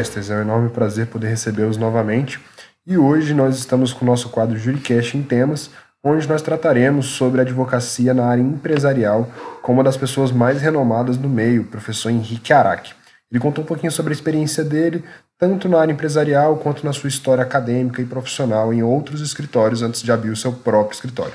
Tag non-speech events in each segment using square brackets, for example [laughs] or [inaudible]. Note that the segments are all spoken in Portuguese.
É um enorme prazer poder recebê-los novamente. E hoje nós estamos com o nosso quadro Juricast em Temas, onde nós trataremos sobre advocacia na área empresarial com uma das pessoas mais renomadas do meio, o professor Henrique Araque. Ele contou um pouquinho sobre a experiência dele, tanto na área empresarial quanto na sua história acadêmica e profissional em outros escritórios antes de abrir o seu próprio escritório.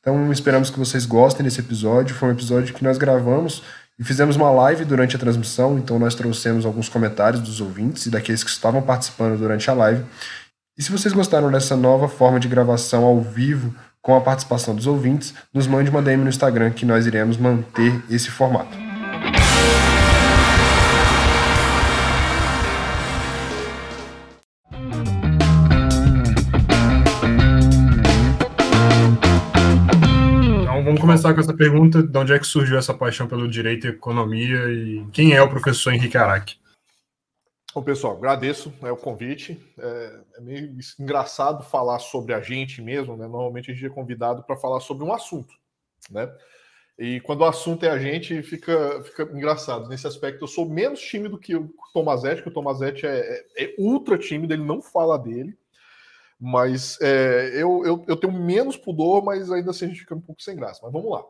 Então, esperamos que vocês gostem desse episódio. Foi um episódio que nós gravamos e fizemos uma live durante a transmissão, então nós trouxemos alguns comentários dos ouvintes e daqueles que estavam participando durante a live. E se vocês gostaram dessa nova forma de gravação ao vivo com a participação dos ouvintes, nos mande uma DM no Instagram que nós iremos manter esse formato. Vamos começar com essa pergunta: de onde é que surgiu essa paixão pelo direito e economia e quem é o professor Henrique Araque? Bom, pessoal, agradeço né, o convite. É, é, meio engraçado falar sobre a gente mesmo, né? Normalmente a gente é convidado para falar sobre um assunto, né? E quando o assunto é a gente, fica, fica engraçado. Nesse aspecto, eu sou menos tímido que o Tomazete, que o Tomazete é, é, é ultra tímido, ele não fala dele. Mas é, eu, eu, eu, tenho menos pudor, mas ainda assim a gente fica um pouco sem graça. Mas vamos lá.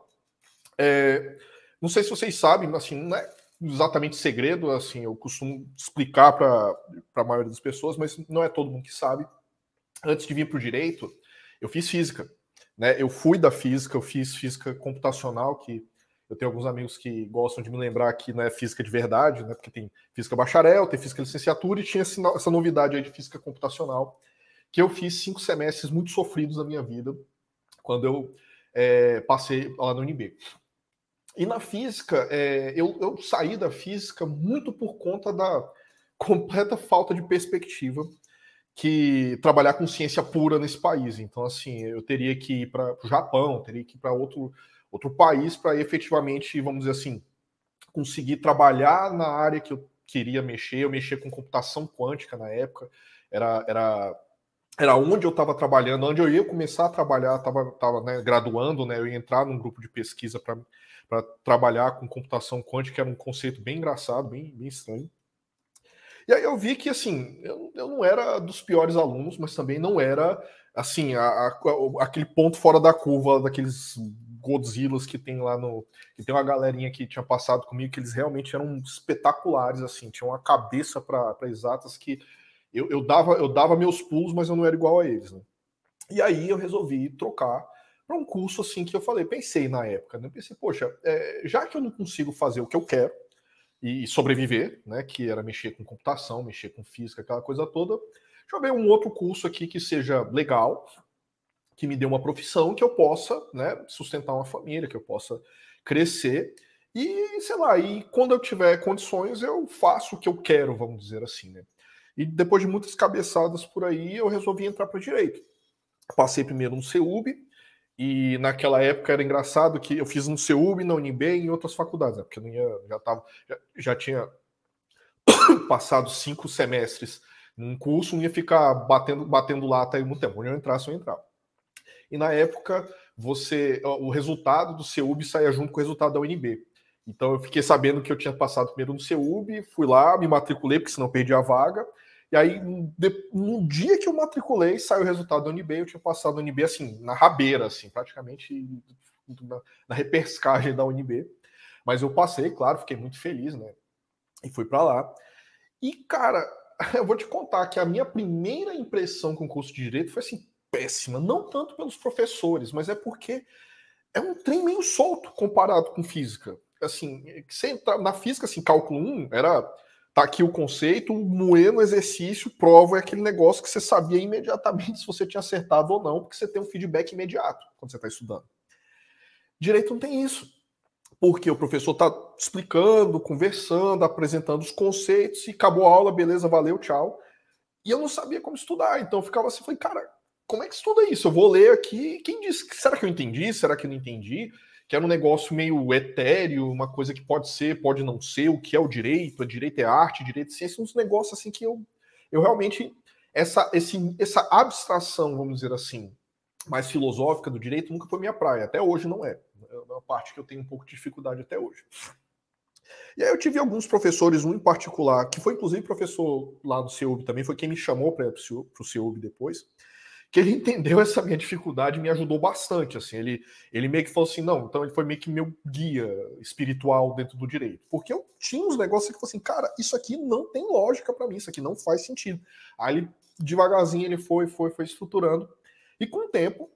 É, não sei se vocês sabem, assim, não é exatamente segredo, assim, eu costumo explicar para a maioria das pessoas, mas não é todo mundo que sabe. Antes de vir para o direito, eu fiz física. Né? Eu fui da física, eu fiz física computacional, que eu tenho alguns amigos que gostam de me lembrar que não é física de verdade, né? porque tem física bacharel, tem física licenciatura, e tinha essa novidade aí de física computacional, que eu fiz cinco semestres muito sofridos na minha vida, quando eu é, passei lá no UNB. E na física, é, eu, eu saí da física muito por conta da completa falta de perspectiva que trabalhar com ciência pura nesse país. Então, assim, eu teria que ir para o Japão, teria que ir para outro, outro país para efetivamente, vamos dizer assim, conseguir trabalhar na área que eu queria mexer. Eu mexia com computação quântica na época, era, era, era onde eu estava trabalhando, onde eu ia começar a trabalhar, estava tava, né, graduando, né, eu ia entrar num grupo de pesquisa para trabalhar com computação quântica, era um conceito bem engraçado, bem, bem estranho. E aí eu vi que, assim, eu, eu não era dos piores alunos, mas também não era, assim, a, a, aquele ponto fora da curva daqueles Godzillas que tem lá no... Que tem uma galerinha que tinha passado comigo, que eles realmente eram espetaculares, assim, tinham uma cabeça para exatas que eu, eu, dava, eu dava meus pulos, mas eu não era igual a eles, né? E aí eu resolvi trocar para um curso assim que eu falei, pensei na época, né? Pensei, poxa, é, já que eu não consigo fazer o que eu quero e sobreviver, né? Que era mexer com computação, mexer com física, aquela coisa toda, deixa eu ver um outro curso aqui que seja legal, que me dê uma profissão, que eu possa, né, sustentar uma família, que eu possa crescer. E, sei lá, e quando eu tiver condições, eu faço o que eu quero, vamos dizer assim, né? E depois de muitas cabeçadas por aí, eu resolvi entrar para direito. Passei primeiro no CEUB, e naquela época era engraçado que eu fiz no CEUB, na UNB e em outras faculdades, né? porque eu já, tava, já, já tinha [coughs] passado cinco semestres num curso, não ia ficar batendo, batendo lata aí muito tempo. Onde eu entrasse, eu entrava. E na época, você o resultado do CEUB saía junto com o resultado da UNB. Então eu fiquei sabendo que eu tinha passado primeiro no CEUB, fui lá, me matriculei, porque senão perdi a vaga. E aí, no dia que eu matriculei, saiu o resultado da UNB, eu tinha passado a UNB assim, na rabeira, assim, praticamente na, na repescagem da UNB. Mas eu passei, claro, fiquei muito feliz, né? E fui para lá. E, cara, [laughs] eu vou te contar que a minha primeira impressão com o curso de Direito foi assim, péssima. Não tanto pelos professores, mas é porque é um trem meio solto comparado com física. Assim, na física, assim, cálculo 1 era Tá aqui o conceito, moer no exercício, prova é aquele negócio que você sabia imediatamente [laughs] se você tinha acertado ou não, porque você tem um feedback imediato quando você está estudando. Direito não tem isso. Porque o professor está explicando, conversando, apresentando os conceitos e acabou a aula, beleza, valeu, tchau. E eu não sabia como estudar, então eu ficava assim, falei, cara, como é que estuda isso? Eu vou ler aqui, quem disse? Será que eu entendi? Será que eu não entendi? Que era um negócio meio etéreo, uma coisa que pode ser, pode não ser, o que é o direito, a direito é arte, direito é ciência, uns negócios assim que eu, eu realmente, essa, esse, essa abstração, vamos dizer assim, mais filosófica do direito nunca foi minha praia, até hoje não é. É uma parte que eu tenho um pouco de dificuldade até hoje. E aí eu tive alguns professores, um em particular, que foi inclusive professor lá no CEUB também, foi quem me chamou para o CEUB depois, que ele [laughs] entendeu essa minha dificuldade e me ajudou bastante. Assim, ele, ele meio que falou assim: não, então ele foi meio que meu guia espiritual dentro do direito. Porque eu tinha uns negócios que eu assim, cara, isso aqui não tem lógica para mim, isso aqui não faz sentido. Aí ele, devagarzinho, ele foi, foi, foi estruturando. E com o tempo,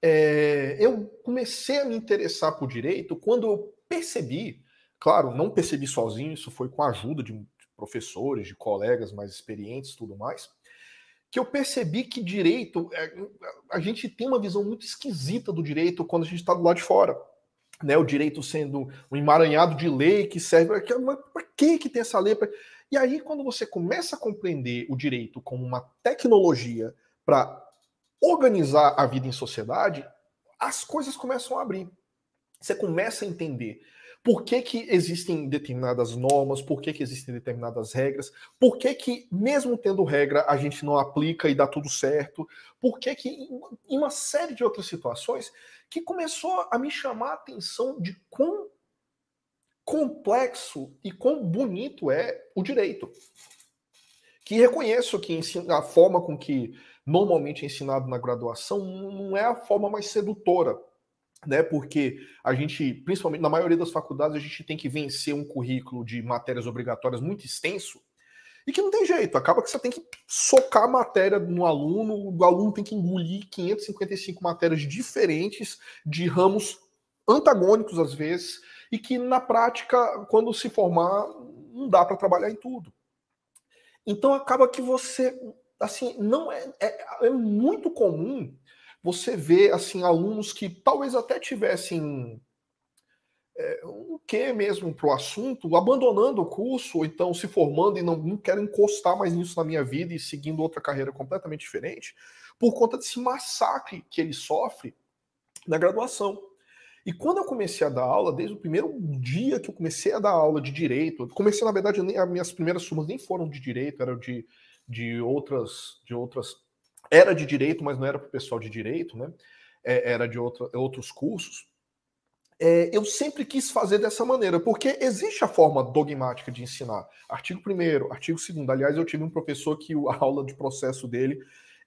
é, eu comecei a me interessar por direito quando eu percebi Claro, não percebi sozinho, isso foi com a ajuda de professores, de colegas mais experientes tudo mais, que eu percebi que direito, é, a gente tem uma visão muito esquisita do direito quando a gente está do lado de fora. Né, o direito sendo um emaranhado de lei que serve para que que tem essa lei? E aí, quando você começa a compreender o direito como uma tecnologia para organizar a vida em sociedade, as coisas começam a abrir. Você começa a entender por que, que existem determinadas normas? Por que, que existem determinadas regras? Por que, que, mesmo tendo regra, a gente não aplica e dá tudo certo? Por que, que em uma série de outras situações que começou a me chamar a atenção de quão complexo e quão bonito é o direito. Que reconheço que a forma com que normalmente é ensinado na graduação não é a forma mais sedutora né? Porque a gente, principalmente na maioria das faculdades, a gente tem que vencer um currículo de matérias obrigatórias muito extenso e que não tem jeito. Acaba que você tem que socar matéria no aluno, o aluno tem que engolir 555 matérias diferentes de ramos antagônicos às vezes e que na prática, quando se formar, não dá para trabalhar em tudo. Então acaba que você, assim, não é, é, é muito comum você vê assim alunos que talvez até tivessem é, um quê mesmo para o assunto, abandonando o curso, ou então se formando e não, não quero encostar mais nisso na minha vida e seguindo outra carreira completamente diferente, por conta desse massacre que ele sofre na graduação. E quando eu comecei a dar aula, desde o primeiro dia que eu comecei a dar aula de direito, comecei, na verdade, as minhas primeiras turmas nem foram de direito, eram de, de outras de outras era de direito, mas não era para o pessoal de direito, né? É, era de outra, outros cursos. É, eu sempre quis fazer dessa maneira, porque existe a forma dogmática de ensinar. Artigo 1 artigo 2 Aliás, eu tive um professor que [laughs] a aula de processo dele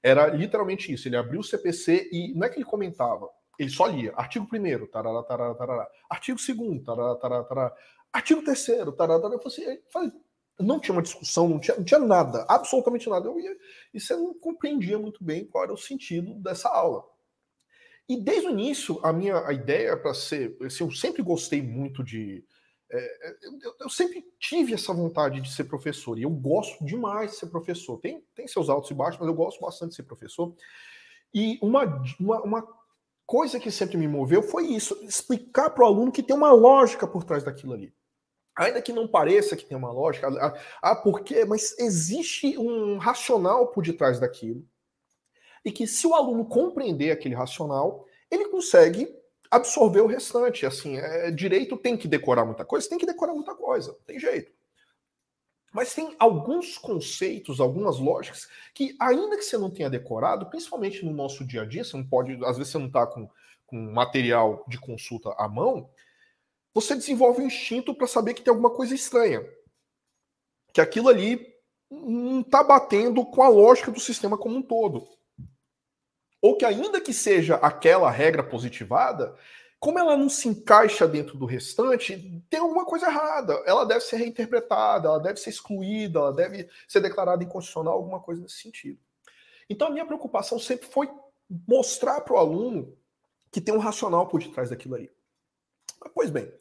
era literalmente isso. Ele abriu o CPC e não é que ele comentava, ele só lia. Artigo 1 tarará, tarará, tarará. Artigo 2 tarará, tarará, tarará. Artigo 3 tarará, tarará. Eu falei, assim, não tinha uma discussão, não tinha, não tinha nada, absolutamente nada. Eu ia, e você não compreendia muito bem qual era o sentido dessa aula. E desde o início, a minha a ideia para ser. Assim, eu sempre gostei muito de. É, é, eu, eu, sempre tive essa vontade de ser professor, e eu gosto demais de ser professor. Tem, tem seus altos e baixos, mas eu gosto bastante de ser professor. E uma, uma, uma coisa que sempre me moveu foi isso: explicar para o aluno que tem uma lógica por trás daquilo ali. Ainda que não pareça que tem uma lógica, ah, por quê? Mas existe um racional por detrás daquilo. E que se o aluno compreender aquele racional, ele consegue absorver o restante. Assim, é, direito tem que decorar muita coisa, tem que decorar muita coisa, tem jeito. Mas tem alguns conceitos, algumas lógicas que, ainda que você não tenha decorado, principalmente no nosso dia a dia, você não pode, às vezes você não está com, com material de consulta à mão, você desenvolve um instinto para saber que tem alguma coisa estranha. Que aquilo ali não está batendo com a lógica do sistema como um todo. Ou que, ainda que seja aquela regra positivada, como ela não se encaixa dentro do restante, tem alguma coisa errada. Ela deve ser reinterpretada, ela deve ser excluída, ela deve ser declarada inconstitucional, alguma coisa nesse sentido. Então, a minha preocupação sempre foi mostrar para o aluno que tem um racional por detrás daquilo ali. Pois bem,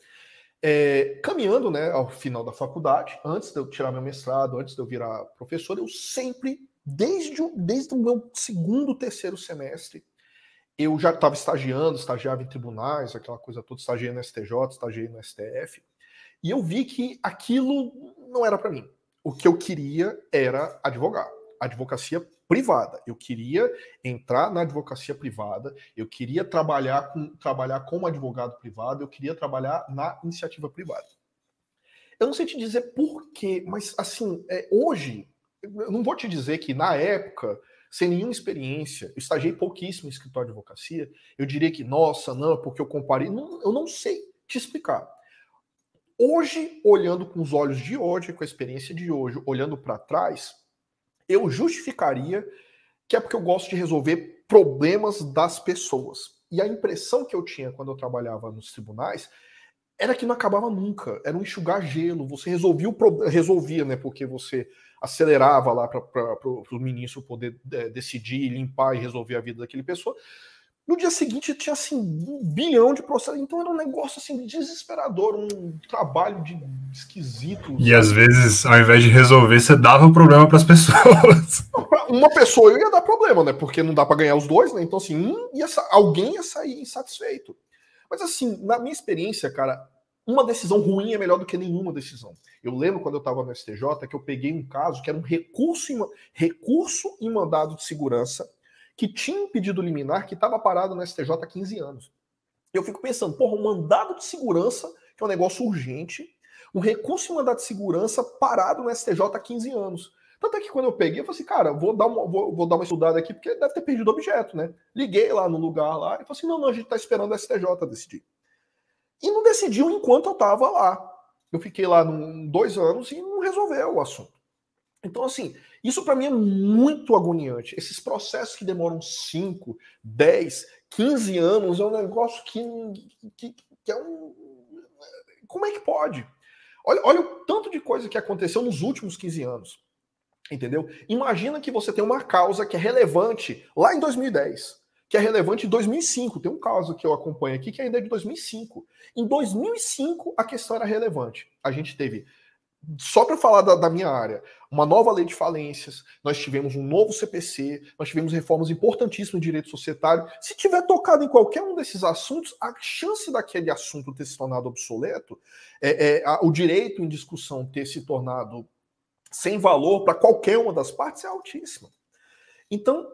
é, caminhando né, ao final da faculdade, antes de eu tirar meu mestrado, antes de eu virar professor, eu sempre, desde, desde o meu segundo, terceiro semestre, eu já estava estagiando, estagiava em tribunais, aquela coisa toda, estagiei no STJ, estagiei no STF, e eu vi que aquilo não era para mim. O que eu queria era advogar. Advocacia privada. Eu queria entrar na advocacia privada, eu queria trabalhar, com, trabalhar como advogado privado, eu queria trabalhar na iniciativa privada. Eu não sei te dizer por quê, mas assim, é, hoje, eu não vou te dizer que na época, sem nenhuma experiência, eu estagiei pouquíssimo em escritório de advocacia, eu diria que, nossa, não, porque eu comparei. Não, eu não sei te explicar. hoje, olhando com os olhos de hoje, com a experiência de hoje, olhando para trás, eu justificaria que é porque eu gosto de resolver problemas das pessoas. E a impressão que eu tinha quando eu trabalhava nos tribunais era que não acabava nunca. Era um enxugar gelo. Você resolvia, o resolvia né? Porque você acelerava lá para o ministro poder é, decidir, limpar e resolver a vida daquele pessoa. No dia seguinte tinha assim um bilhão de processos, então era um negócio assim desesperador, um trabalho de esquisito. E às vezes, ao invés de resolver, você dava o problema para as [laughs] pessoas. Uma pessoa eu ia dar problema, né? Porque não dá para ganhar os dois, né? Então assim, um ia, alguém ia sair insatisfeito. Mas assim, na minha experiência, cara, uma decisão ruim é melhor do que nenhuma decisão. Eu lembro quando eu estava no STJ que eu peguei um caso que era um recurso em, recurso em mandado de segurança que tinha um pedido liminar que estava parado no STJ há 15 anos. Eu fico pensando, porra, um mandado de segurança, que é um negócio urgente, um recurso em mandado de segurança parado no STJ há 15 anos. Tanto é que quando eu peguei, eu falei assim, cara, vou dar uma, vou, vou dar uma estudada aqui, porque deve ter perdido objeto, né? Liguei lá no lugar lá e falei assim: não, não, a gente tá esperando o STJ decidir. E não decidiu enquanto eu estava lá. Eu fiquei lá num, dois anos e não resolveu o assunto. Então, assim, isso para mim é muito agoniante. Esses processos que demoram 5, 10, 15 anos é um negócio que, que, que, é um. Como é que pode? Olha, olha o tanto de coisa que aconteceu nos últimos 15 anos. Entendeu? Imagina que você tem uma causa que é relevante lá em 2010, que é relevante em 2005. Tem um caso que eu acompanho aqui que ainda é de 2005. Em 2005, a questão era relevante. A gente teve só para falar da, da, minha área, uma nova lei de falências, nós tivemos um novo CPC, nós tivemos reformas importantíssimas em direito societário. Se tiver tocado em qualquer um desses assuntos, a chance daquele assunto ter se tornado obsoleto, é, é a, o direito em discussão ter se tornado sem valor para qualquer uma das partes é altíssima. Então,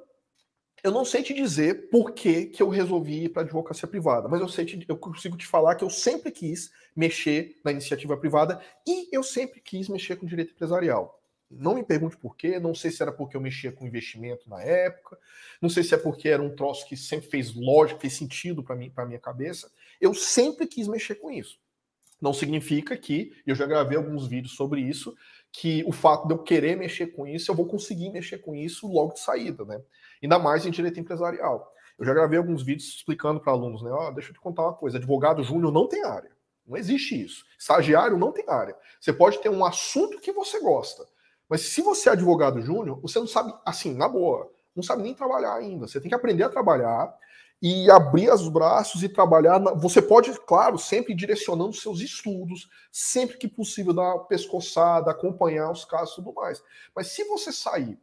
eu não sei te dizer por que, que eu resolvi ir para a advocacia privada, mas eu sei te, eu consigo te falar que eu sempre quis mexer na iniciativa privada e eu sempre quis mexer com direito empresarial. Não me pergunte por quê, não sei se era porque eu mexia com investimento na época, não sei se é porque era um troço que sempre fez lógica, fez sentido para mim, para minha cabeça. Eu sempre quis mexer com isso. Não significa que, eu já gravei alguns vídeos sobre isso, que o fato de eu querer mexer com isso, eu vou conseguir mexer com isso logo de saída, né? Ainda mais em direito empresarial. Eu já gravei alguns vídeos explicando para alunos, né? Ó, deixa eu te contar uma coisa: advogado júnior não tem área. Não existe isso. Estagiário não tem área. Você pode ter um assunto que você gosta, mas se você é advogado júnior, você não sabe, assim, na boa, não sabe nem trabalhar ainda. Você tem que aprender a trabalhar e abrir os braços e trabalhar. Na... Você pode, claro, sempre direcionando seus estudos, sempre que possível dar uma pescoçada, acompanhar os casos e tudo mais. Mas se você sair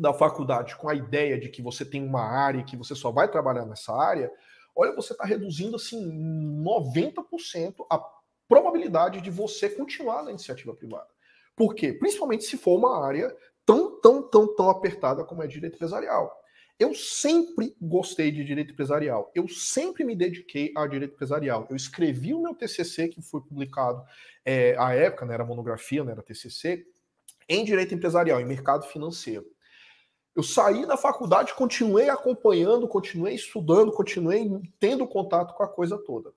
da faculdade com a ideia de que você tem uma área e que você só vai trabalhar nessa área, olha, você está reduzindo assim 90% a probabilidade de você continuar na iniciativa privada. Por quê? Principalmente se for uma área tão, tão, tão, tão apertada como é direito empresarial. Eu sempre gostei de direito empresarial. Eu sempre me dediquei a direito empresarial. Eu escrevi o meu TCC, que foi publicado é, à época, né, era monografia, não era TCC, em direito empresarial, em mercado financeiro. Eu saí da faculdade, continuei acompanhando, continuei estudando, continuei tendo contato com a coisa toda.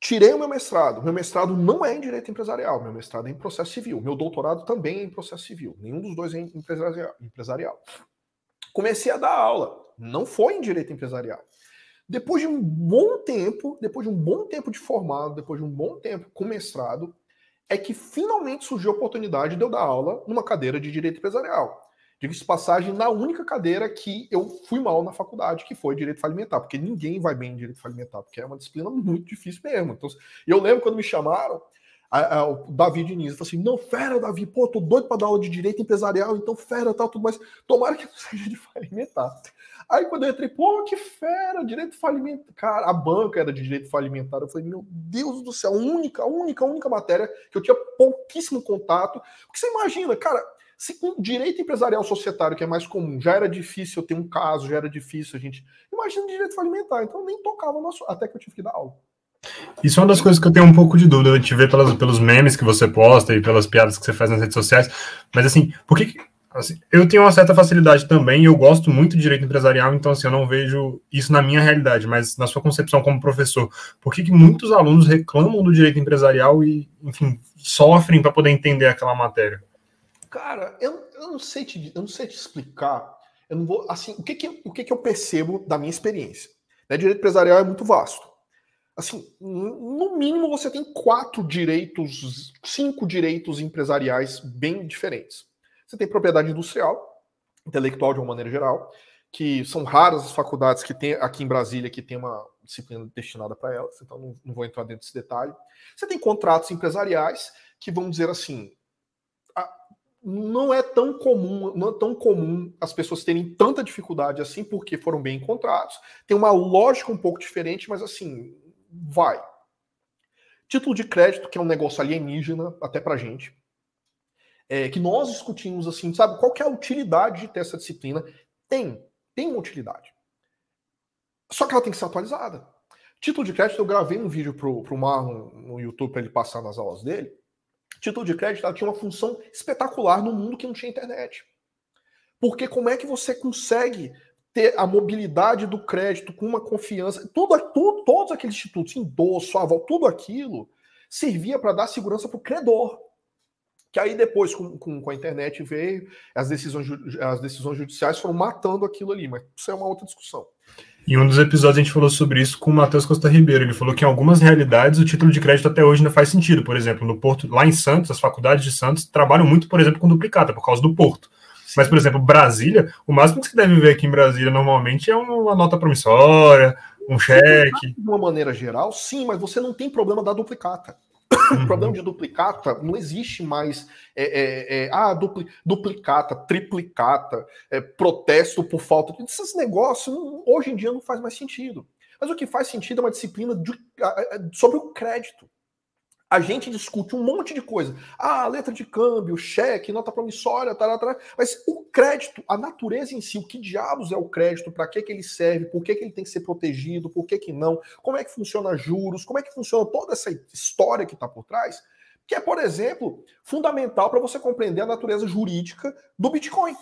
Tirei o meu mestrado. Meu mestrado não é em direito empresarial, meu mestrado é em processo civil. Meu doutorado também é em processo civil. Nenhum dos dois é em empresarial. Comecei a dar aula. Não foi em direito empresarial. Depois de um bom tempo, depois de um bom tempo de formado, depois de um bom tempo com mestrado, é que finalmente surgiu a oportunidade de eu dar aula numa cadeira de direito empresarial. Diga-se passagem, na única cadeira que eu fui mal na faculdade, que foi direito falimentar, porque ninguém vai bem em direito falimentar, porque é uma disciplina muito difícil mesmo. Então, eu lembro quando me chamaram, a, a, o Davi Diniz falou assim: não, fera, Davi, pô, tô doido para dar aula de direito empresarial, então fera, tal, tudo mais. Tomara que não [laughs] seja de falimentar. Aí quando eu entrei, pô, que fera, direito falimentar. Cara, a banca era de direito falimentar. Eu falei, meu Deus do céu, única, única, única matéria que eu tinha pouquíssimo contato. Porque você imagina, cara, se com direito empresarial societário, que é mais comum, já era difícil eu ter um caso, já era difícil a gente. Imagina direito falimentar. Então nem tocava no assunto, até que eu tive que dar aula. Isso é uma das coisas que eu tenho um pouco de dúvida. A gente vê pelas, pelos memes que você posta e pelas piadas que você faz nas redes sociais. Mas assim, por que Assim, eu tenho uma certa facilidade também, eu gosto muito de direito empresarial, então assim, eu não vejo isso na minha realidade, mas na sua concepção como professor, por que, que muitos alunos reclamam do direito empresarial e, enfim, sofrem para poder entender aquela matéria? Cara, eu, eu, não sei te, eu não sei te explicar. Eu não vou, assim, o que que, o que que eu percebo da minha experiência? Né, direito empresarial é muito vasto. Assim, no mínimo você tem quatro direitos, cinco direitos empresariais bem diferentes. Você tem propriedade industrial, intelectual de uma maneira geral, que são raras as faculdades que tem aqui em Brasília que tem uma disciplina destinada para elas, então não, não, vou entrar dentro desse detalhe. Você tem contratos empresariais que vamos dizer assim, não é tão comum, não é tão comum as pessoas terem tanta dificuldade assim porque foram bem encontrados. Tem uma lógica um pouco diferente, mas assim, vai. Título de crédito, que é um negócio alienígena até pra gente é, que nós discutimos assim, sabe? Qual que é a utilidade de ter essa disciplina? Tem, tem uma utilidade. Só que ela tem que ser atualizada. Título de crédito, eu gravei um vídeo pro, pro Marlon no YouTube para ele passar nas aulas dele. Título de crédito ela tinha uma função espetacular no mundo que não tinha internet. Porque como é que você consegue ter a mobilidade do crédito com uma confiança? Tudo, tudo todos aqueles institutos, endosso, aval, tudo aquilo servia para dar segurança para o credor. Que aí depois, com, com, com, a internet, veio, as decisões, as decisões judiciais foram matando aquilo ali, mas isso é uma outra discussão. Em um dos episódios a gente falou sobre isso com o Matheus Costa Ribeiro. Ele falou que em algumas realidades o título de crédito até hoje ainda faz sentido. Por exemplo, no Porto, lá em Santos, as faculdades de Santos trabalham muito, por exemplo, com duplicata, por causa do Porto. Sim. Mas, por exemplo, Brasília, o máximo que você deve ver aqui em Brasília normalmente é uma nota promissória, um cheque. De uma maneira geral, sim, mas você não tem problema da duplicata. Uhum. O problema de duplicata não existe mais. É, é, é, ah, dupli, duplicata, triplicata, é, protesto por falta. Esses negócios hoje em dia não faz mais sentido. Mas o que faz sentido é uma disciplina de, sobre o crédito a gente discute um monte de coisa. Ah, letra de câmbio, cheque, nota promissória, tará, tará. mas o crédito, a natureza em si, o que diabos é o crédito, para que, que ele serve, por que, que ele tem que ser protegido, por que, que não, como é que funciona juros, como é que funciona toda essa história que está por trás, que é, por exemplo, fundamental para você compreender a natureza jurídica do Bitcoin.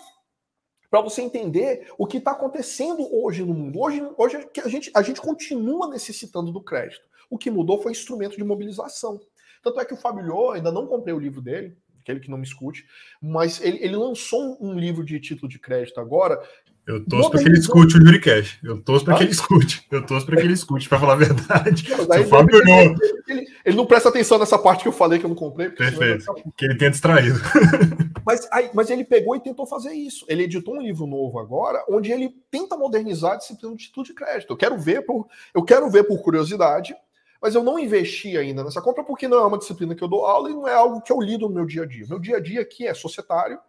Para você entender o que está acontecendo hoje no mundo. Hoje, hoje a, gente, a gente continua necessitando do crédito. O que mudou foi instrumento de mobilização. Tanto é que o Fábio ainda não comprei o livro dele, aquele que não me escute, mas ele, ele lançou um livro de título de crédito agora. Eu torço para que ele escute o Juricast. Eu torço para ah? que ele escute. Eu torço para que ele escute, para falar a verdade. Não, Fábio ele, ele, ele, não presta atenção nessa parte que eu falei que eu não comprei. Perfeito. Que ele tenha distraído. [laughs] Mas, aí, mas ele pegou e tentou fazer isso. Ele editou um livro novo agora, onde ele tenta modernizar a disciplina de título de crédito. Eu quero ver por, eu quero ver por curiosidade mas eu não investi ainda nessa compra porque não é uma disciplina que eu dou aula e não é algo que eu lido no meu dia a dia. Meu dia a dia aqui é societário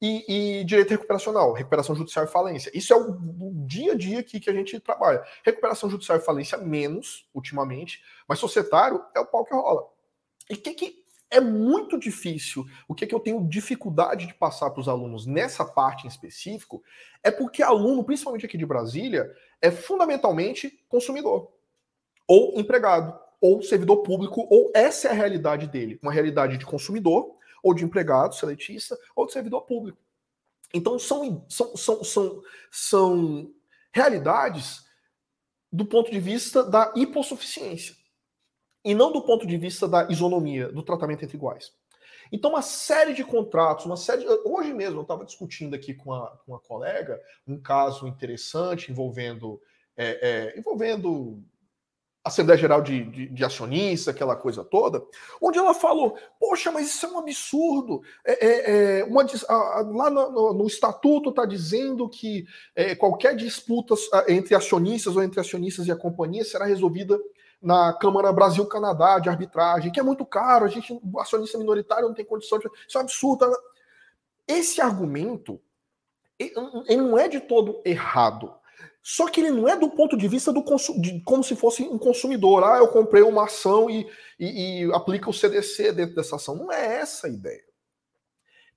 e, e direito recuperacional, recuperação judicial e falência. Isso é o, dia a dia aqui que a gente trabalha. Recuperação judicial e falência menos, ultimamente, mas societário é o pau que rola. E o que, que é muito difícil, o que, que eu tenho dificuldade de passar para os alunos nessa parte em específico, é porque aluno, principalmente aqui de Brasília, é fundamentalmente consumidor ou empregado, ou servidor público, ou essa é a realidade dele, uma realidade de consumidor, ou de empregado, seletista, ou de servidor público. Então são, são, são, são, são realidades do ponto de vista da hipossuficiência, e não do ponto de vista da isonomia, do tratamento entre iguais. Então, uma série de contratos, uma série. De... Hoje mesmo eu estava discutindo aqui com uma, com uma colega um caso interessante envolvendo, é, é, envolvendo Assembleia Geral de, de, de Acionistas, aquela coisa toda, onde ela falou: Poxa, mas isso é um absurdo. É, é, é uma, a, lá no, no, estatuto está dizendo que é, qualquer disputa entre acionistas ou entre acionistas e a companhia será resolvida na Câmara Brasil-Canadá de arbitragem, que é muito caro, a gente, acionista minoritário não tem condição de. Isso é um absurdo. Esse argumento ele não é de todo errado. Só que ele não é do ponto de vista do de, como se fosse um consumidor. Ah, eu comprei uma ação e, e, e aplica o CDC dentro dessa ação. Não é essa a ideia.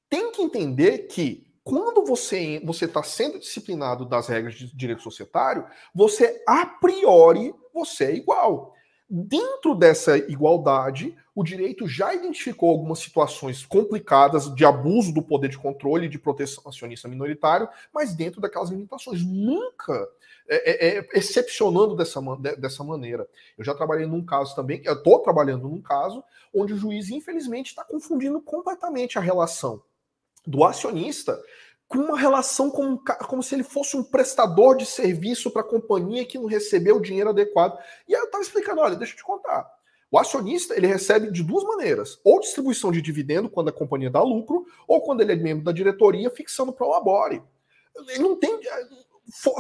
Tem que entender que quando você você está sendo disciplinado das regras de direito societário, você a priori você é igual. Dentro dessa igualdade, o direito já identificou algumas situações complicadas de abuso do poder de controle e de proteção acionista minoritário, mas dentro daquelas limitações. Nunca é, é, é, excepcionando dessa, dessa maneira. Eu já trabalhei num caso também, eu estou trabalhando num caso, onde o juiz, infelizmente, está confundindo completamente a relação do acionista com uma relação como, como se ele fosse um prestador de serviço para a companhia que não recebeu o dinheiro adequado. E aí eu estava explicando, olha, deixa eu te contar. O acionista ele recebe de duas maneiras: ou distribuição de dividendo quando a companhia dá lucro, ou quando ele é membro da diretoria fixando para o labore. Ele não tem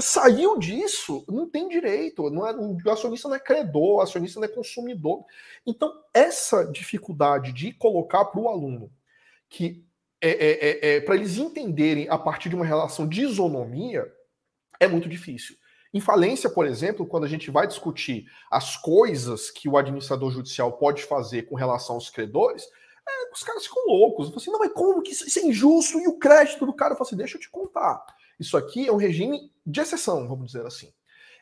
saiu disso, não tem direito. Não é, o acionista não é credor, o acionista não é consumidor. Então, essa dificuldade de colocar para o aluno que é, é, é, é para eles entenderem a partir de uma relação de isonomia é muito difícil. Em falência, por exemplo, quando a gente vai discutir as coisas que o administrador judicial pode fazer com relação aos credores, é, os caras ficam loucos. Assim, não, mas como que isso, isso é injusto? E o crédito do cara? Eu falo assim, deixa eu te contar. Isso aqui é um regime de exceção, vamos dizer assim.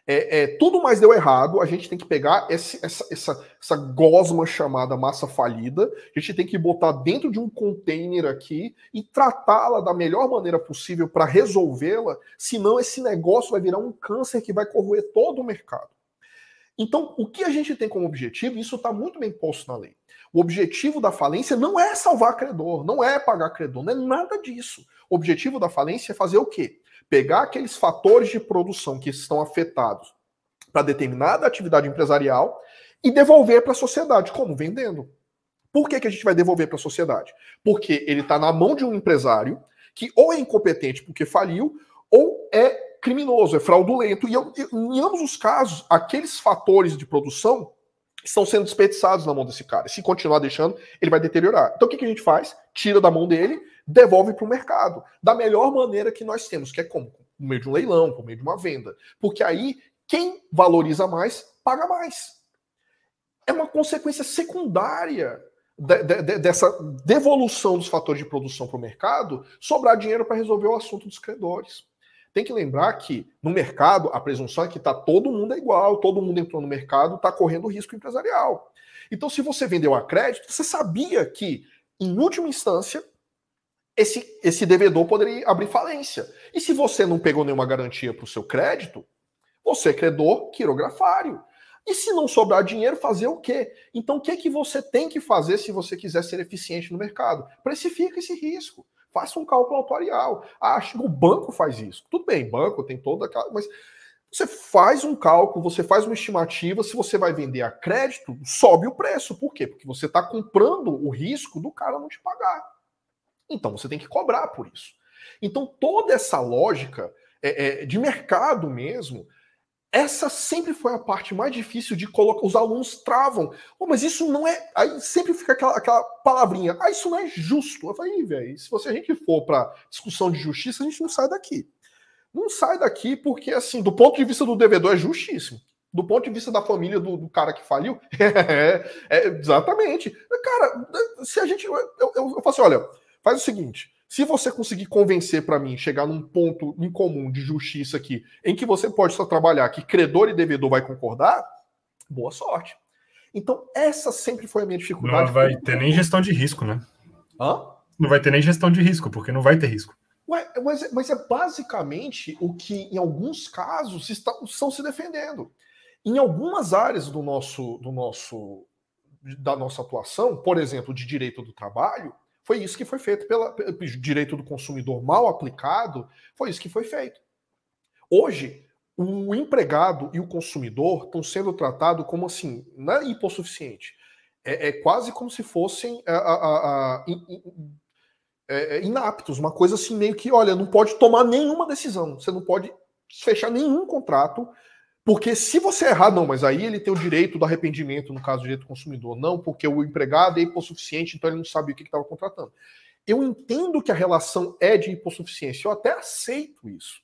É, é, tudo mais deu errado, a gente tem que pegar esse, essa, essa, essa gosma chamada massa falida, a gente tem que botar dentro de um container aqui e tratá-la da melhor maneira possível para resolvê-la, senão esse negócio vai virar um câncer que vai corroer todo o mercado. Então, o que a gente tem como objetivo, isso está muito bem posto na lei. O objetivo da falência não é salvar credor, não é pagar credor, não é nada disso. O objetivo da falência é fazer o quê? Pegar aqueles fatores de produção que estão afetados para determinada atividade empresarial e devolver para a sociedade. Como? Vendendo. Por que, que a gente vai devolver para a sociedade? Porque ele está na mão de um empresário que ou é incompetente porque faliu, ou é criminoso, é fraudulento. E em ambos os casos, aqueles fatores de produção estão sendo desperdiçados na mão desse cara. Se continuar deixando, ele vai deteriorar. Então o que, que a gente faz? Tira da mão dele devolve para o mercado, da melhor maneira que nós temos, que é como? Por meio de um leilão, por meio de uma venda. Porque aí, quem valoriza mais, paga mais. É uma consequência secundária de, de, de, dessa devolução dos fatores de produção para o mercado, sobrar dinheiro para resolver o assunto dos credores. Tem que lembrar que no mercado a presunção é que tá todo mundo é igual, todo mundo entrou no mercado, está correndo risco empresarial. Então, se você vendeu a crédito, você sabia que, em última instância, esse, esse devedor poderia abrir falência. E se você não pegou nenhuma garantia para o seu crédito, você é credor quirografário. E se não sobrar dinheiro, fazer o quê? Então, o que, é que você tem que fazer se você quiser ser eficiente no mercado? Precifica esse risco. Faça um cálculo autorial. Acho que o banco faz isso. Tudo bem, banco tem toda aquela. Mas você faz um cálculo, você faz uma estimativa. Se você vai vender a crédito, sobe o preço. Por quê? Porque você está comprando o risco do cara não te pagar. Então você tem que cobrar por isso. Então toda essa lógica é, é, de mercado mesmo, essa sempre foi a parte mais difícil de colocar. Os alunos travam. Oh, mas isso não é. Aí sempre fica aquela, aquela palavrinha. Ah, isso não é justo. Eu falei, velho, se você, a gente for para discussão de justiça, a gente não sai daqui. Não sai daqui porque, assim, do ponto de vista do devedor, é justíssimo. Do ponto de vista da família do, do cara que faliu, [laughs] é, é, exatamente. Cara, se a gente. Eu, eu, eu, falo assim, olha, Faz o seguinte: se você conseguir convencer para mim, chegar num ponto em comum de justiça aqui, em que você pode só trabalhar, que credor e devedor vai concordar, boa sorte. Então, essa sempre foi a minha dificuldade. Não vai ter nem gestão de risco, né? Hã? Não vai ter nem gestão de risco, porque não vai ter risco. Ué, mas, é, mas é basicamente o que, em alguns casos, estão, se defendendo. Em algumas áreas do nosso, do nosso, da nossa atuação, por exemplo, de direito do trabalho, foi isso que foi feito pelo direito do consumidor mal aplicado, foi isso que foi feito. Hoje, o empregado e o consumidor estão sendo tratados como assim, não é hipossuficiente. É, é quase como se fossem a, a, a, é, é, inaptos, uma coisa assim meio que, olha, não pode tomar nenhuma decisão, você não pode fechar nenhum contrato, porque se você errar, não, mas aí ele tem o direito do arrependimento, no caso direito do consumidor. Não, porque o empregado é hipossuficiente, então ele não sabia o que estava contratando. Eu entendo que a relação é de hipossuficiência, eu até aceito isso.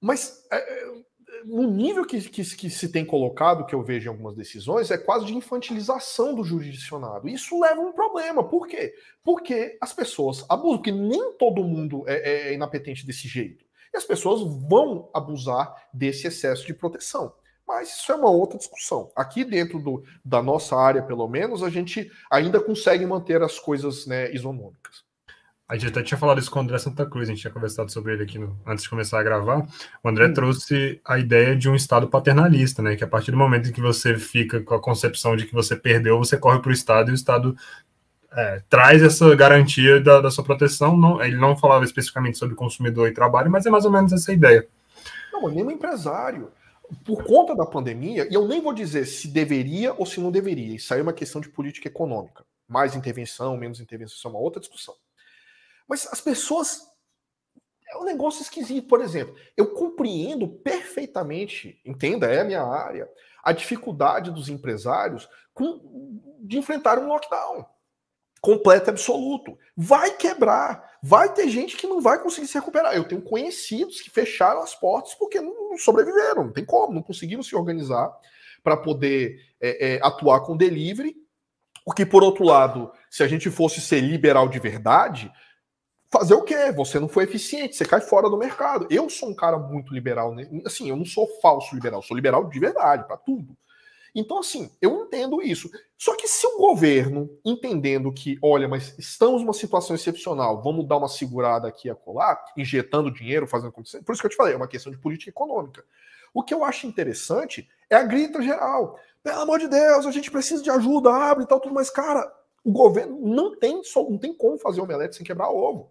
Mas é, é, no nível que, que, que, se tem colocado, que eu vejo em algumas decisões, é quase de infantilização do jurisdicionado. Isso leva a um problema. Por quê? Porque as pessoas abusam, porque nem todo mundo é, é inapetente desse jeito. E as pessoas vão abusar desse excesso de proteção. Mas isso é uma outra discussão. Aqui dentro do, da nossa área, pelo menos, a gente ainda consegue manter as coisas né, isonômicas. A gente até tinha falado isso com o André Santa Cruz, a gente tinha conversado sobre ele aqui no, antes de começar a gravar. O André hum. trouxe a ideia de um Estado paternalista, né? Que a partir do momento em que você fica com a concepção de que você perdeu, você corre para o Estado e o Estado é, traz essa garantia da, da, sua proteção. Não, ele não falava especificamente sobre consumidor e trabalho, mas é mais ou menos essa ideia. Não, nem o empresário. Por conta da pandemia, e eu nem vou dizer se deveria ou se não deveria, isso aí é uma questão de política econômica. Mais intervenção, menos intervenção, isso é uma outra discussão. Mas as pessoas. É um negócio esquisito. Por exemplo, eu compreendo perfeitamente, entenda, é a minha área, a dificuldade dos empresários com, de enfrentar um lockdown completo absoluto. Vai quebrar. Vai ter gente que não vai conseguir se recuperar. Eu tenho conhecidos que fecharam as portas porque não sobreviveram, não tem como, não conseguiram se organizar para poder é, é, atuar com delivery. O que, por outro lado, se a gente fosse ser liberal de verdade, fazer o quê? Você não foi eficiente, você cai fora do mercado. Eu sou um cara muito liberal, né? assim, eu não sou falso liberal, sou liberal de verdade para tudo. Então, assim, eu entendo isso. Só que se o governo, entendendo que, olha, mas estamos numa situação excepcional, vamos dar uma segurada aqui a colar, injetando dinheiro, fazendo acontecer. Por isso que eu te falei, é uma questão de política econômica. O que eu acho interessante é a grita geral. Pelo amor de Deus, a gente precisa de ajuda, abre e tal, tudo, mas, cara, o governo não tem, só, não tem como fazer omelete sem quebrar ovo.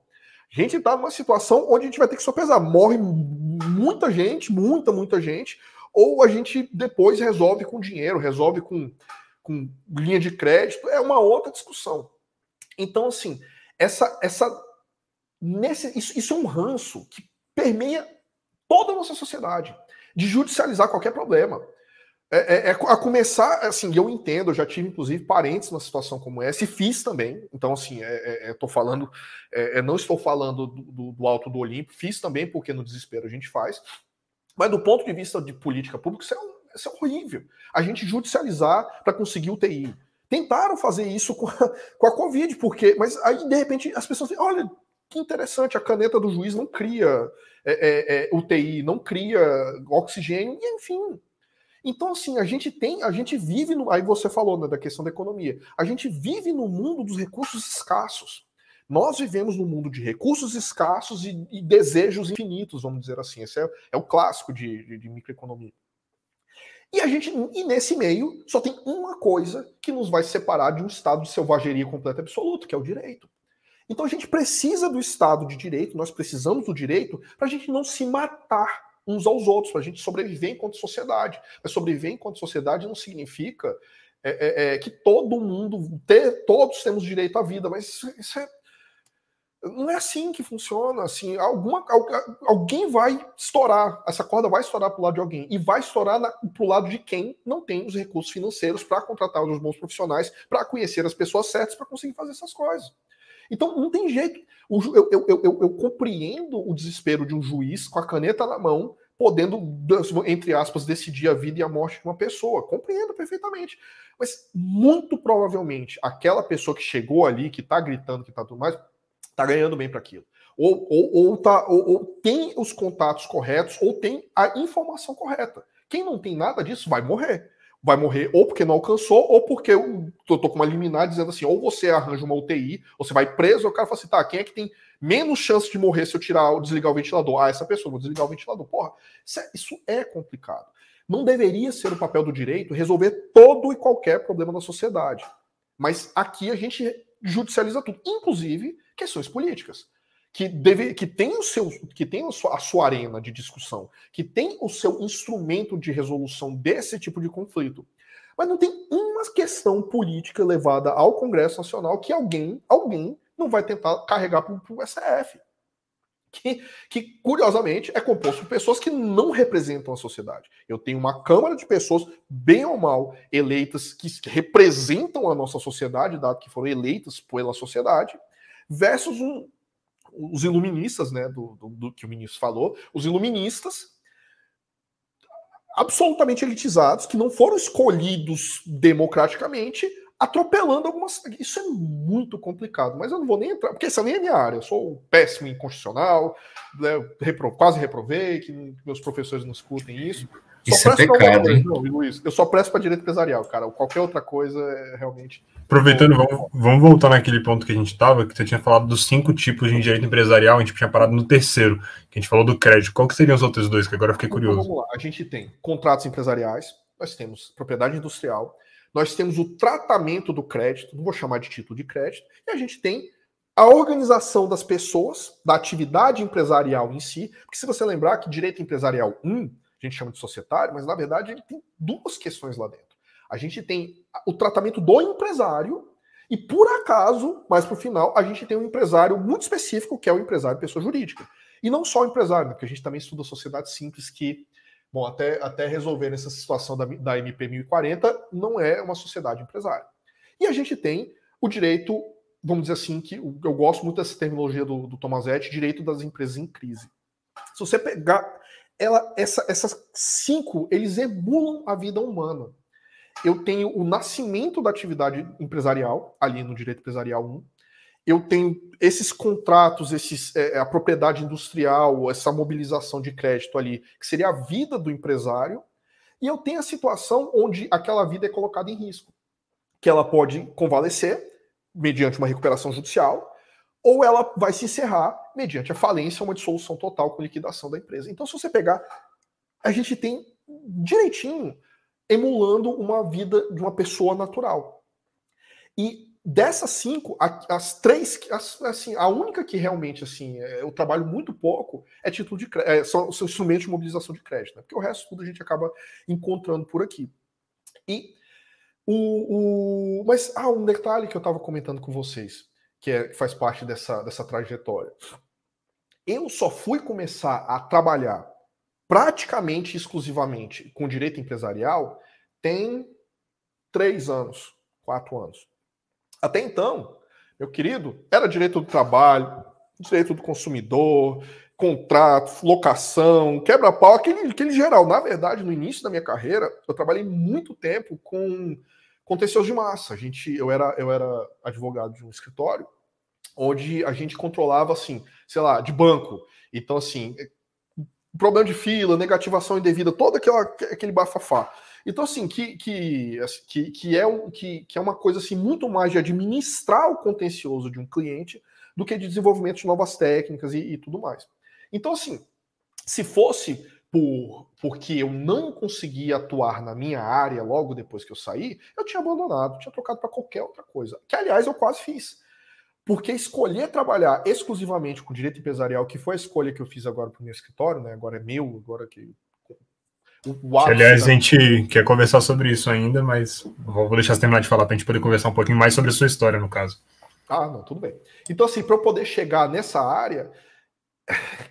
A gente está numa situação onde a gente vai ter que sopesar. Morre muita gente, muita, muita gente, ou a gente depois resolve com dinheiro, resolve com, com linha de crédito, é uma outra discussão. Então, assim, essa, essa, nesse, isso, isso é um ranço que permeia toda a nossa sociedade, de judicializar qualquer problema. É, é, é, a começar, assim, eu entendo, eu já tive, inclusive, parentes numa situação como essa, e fiz também. Então, assim, é, é, é falando, é, não estou falando do, do, do, alto do Olimpo, fiz também, porque no desespero a gente faz. Mas do ponto de vista de política pública, isso é, isso é horrível. A gente judicializar para conseguir o TI. Tentaram fazer isso com a, com a Covid, porque. Mas aí, de repente, as pessoas dizem, olha, que interessante, a caneta do juiz não cria é, é, UTI, não cria oxigênio, e enfim. Então, assim, a gente tem, a gente vive, no, aí você falou né, da questão da economia, a gente vive no mundo dos recursos escassos. Nós vivemos num mundo de recursos escassos e, e desejos infinitos, vamos dizer assim. Esse é, é o clássico de, de, de microeconomia. E a gente, e nesse meio, só tem uma coisa que nos vai separar de um estado de selvageria completa e absoluta, que é o direito. Então a gente precisa do Estado de Direito, nós precisamos do direito para a gente não se matar uns aos outros, para a gente sobreviver enquanto sociedade. Mas sobreviver enquanto sociedade não significa é, é, é, que todo mundo, ter, todos temos direito à vida, mas isso, isso é, não é assim que funciona. Assim, alguma, alguém vai estourar, essa corda vai estourar para o lado de alguém e vai estourar para o lado de quem não tem os recursos financeiros para contratar os bons profissionais, para conhecer as pessoas certas para conseguir fazer essas coisas. Então não tem jeito. Eu, eu, eu, eu, compreendo o desespero de um juiz com a caneta na mão, podendo, entre aspas, decidir a vida e a morte de uma pessoa. Compreendo perfeitamente. Mas muito provavelmente aquela pessoa que chegou ali, que está gritando, que está tudo mais, está ganhando bem para aquilo. Ou, ou, ou, tá, ou, ou tem os contatos corretos, ou tem a informação correta. Quem não tem nada disso vai morrer vai morrer ou porque não alcançou, ou porque eu tô, tô, com uma liminar dizendo assim, ou você arranja uma UTI, ou você vai preso, o cara fala assim, tá, quem é que tem menos chance de morrer se eu tirar ou desligar o ventilador? Ah, essa pessoa, vou desligar o ventilador. Porra, isso é, isso é complicado. Não deveria ser o papel do direito resolver todo e qualquer problema da sociedade. Mas aqui a gente judicializa tudo, inclusive questões políticas que, deve, que tem, o seu, que tem a sua, a sua arena de discussão, que tem o seu instrumento de resolução desse tipo de conflito. Mas não tem uma questão política levada ao Congresso Nacional que alguém, alguém não vai tentar carregar para o STF. Que, que, curiosamente, é composto por pessoas que não representam a sociedade. Eu tenho uma Câmara de pessoas, bem ou mal, eleitas, que representam a nossa sociedade, dado que foram eleitas pela sociedade, versus um, os iluministas, né, do, do, do, que o ministro falou, os iluministas absolutamente elitizados, que não foram escolhidos democraticamente, atropelando algumas. Isso é muito complicado, mas eu não vou nem entrar, porque essa nem é minha área. Eu sou péssimo em constitucional, né, repro... quase reprovei, que meus professores não escutem isso. Isso é pecado, hein? Não, Luiz, eu só presto para direito empresarial, cara. Qualquer outra coisa é realmente. Aproveitando, vamos, vamos voltar naquele ponto que a gente estava, que você tinha falado dos cinco tipos de direito empresarial, a gente tinha parado no terceiro, que a gente falou do crédito. Qual que seriam os outros dois, que agora eu fiquei então, curioso? Então, vamos lá, a gente tem contratos empresariais, nós temos propriedade industrial, nós temos o tratamento do crédito, não vou chamar de título de crédito, e a gente tem a organização das pessoas, da atividade empresarial em si, porque se você lembrar que direito empresarial 1, a gente chama de societário, mas na verdade ele tem duas questões lá dentro. A gente tem o tratamento do empresário e, por acaso, mais para o final, a gente tem um empresário muito específico, que é o empresário pessoa jurídica. E não só o empresário, porque a gente também estuda sociedade simples, que, bom, até, até resolver essa situação da, da MP 1040, não é uma sociedade empresária. E a gente tem o direito, vamos dizer assim, que eu gosto muito dessa terminologia do, do Tomazetti, direito das empresas em crise. Se você pegar ela, essa, essas cinco, eles emulam a vida humana eu tenho o nascimento da atividade empresarial, ali no direito empresarial 1. Eu tenho esses contratos, esses, é, a propriedade industrial, essa mobilização de crédito ali, que seria a vida do empresário. E eu tenho a situação onde aquela vida é colocada em risco, que ela pode convalescer mediante uma recuperação judicial, ou ela vai se encerrar mediante a falência, uma dissolução total com liquidação da empresa. Então, se você pegar, a gente tem direitinho emulando uma vida de uma pessoa natural. E dessas cinco, as três, assim, a única que realmente assim é, eu trabalho muito pouco é título de é, são, instrumentos de mobilização de crédito, né? porque o resto tudo a gente acaba encontrando por aqui. E o, o mas ah, um detalhe que eu estava comentando com vocês, que, é, que faz parte dessa, dessa trajetória. Eu só fui começar a trabalhar praticamente exclusivamente com direito empresarial tem três anos, quatro anos. Até então, meu querido, era direito do trabalho, direito do consumidor, contrato, locação, quebra-pau, aquele, aquele geral. Na verdade, no início da minha carreira, eu trabalhei muito tempo com contencioso de massa. A gente, eu era, eu era advogado de um escritório onde a gente controlava, assim, sei lá, de banco. Então, assim, problema de fila, negativação indevida, todo aquela, aquele bafafá. Então, assim, que, que, assim, que, que, é um, que, que é uma coisa assim, muito mais de administrar o contencioso de um cliente do que de desenvolvimento de novas técnicas e, e tudo mais. Então, assim, se fosse por porque eu não conseguia atuar na minha área logo depois que eu saí, eu tinha abandonado, tinha trocado para qualquer outra coisa. Que, aliás, eu quase fiz. Porque escolher trabalhar exclusivamente com direito empresarial, que foi a escolha que eu fiz agora para o meu escritório, né? Agora é meu, agora que. O, Aliás, a gente quer conversar sobre isso ainda, mas vou deixar você terminar de falar para a gente poder conversar um pouquinho mais sobre a sua história, no caso. Ah, não, tudo bem. Então, assim, para eu poder chegar nessa área,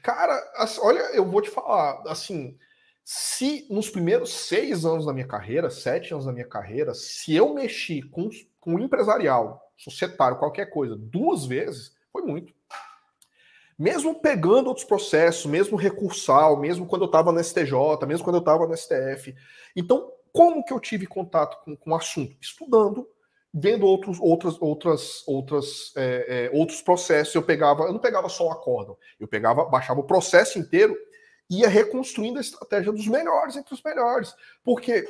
cara, olha, eu vou te falar, assim, se nos primeiros seis anos da minha carreira, sete anos da minha carreira, se eu mexi com, com empresarial societário, qualquer coisa, duas vezes, foi muito. Mesmo pegando outros processos, mesmo recursal, mesmo quando eu estava no STJ, mesmo quando eu estava no STF. Então, como que eu tive contato com, com o assunto? Estudando, vendo outros, outras, outras, outras, é, é, outros processos. Eu pegava, eu não pegava só o acórdão, eu pegava, baixava o processo inteiro ia reconstruindo a estratégia dos melhores entre os melhores. Porque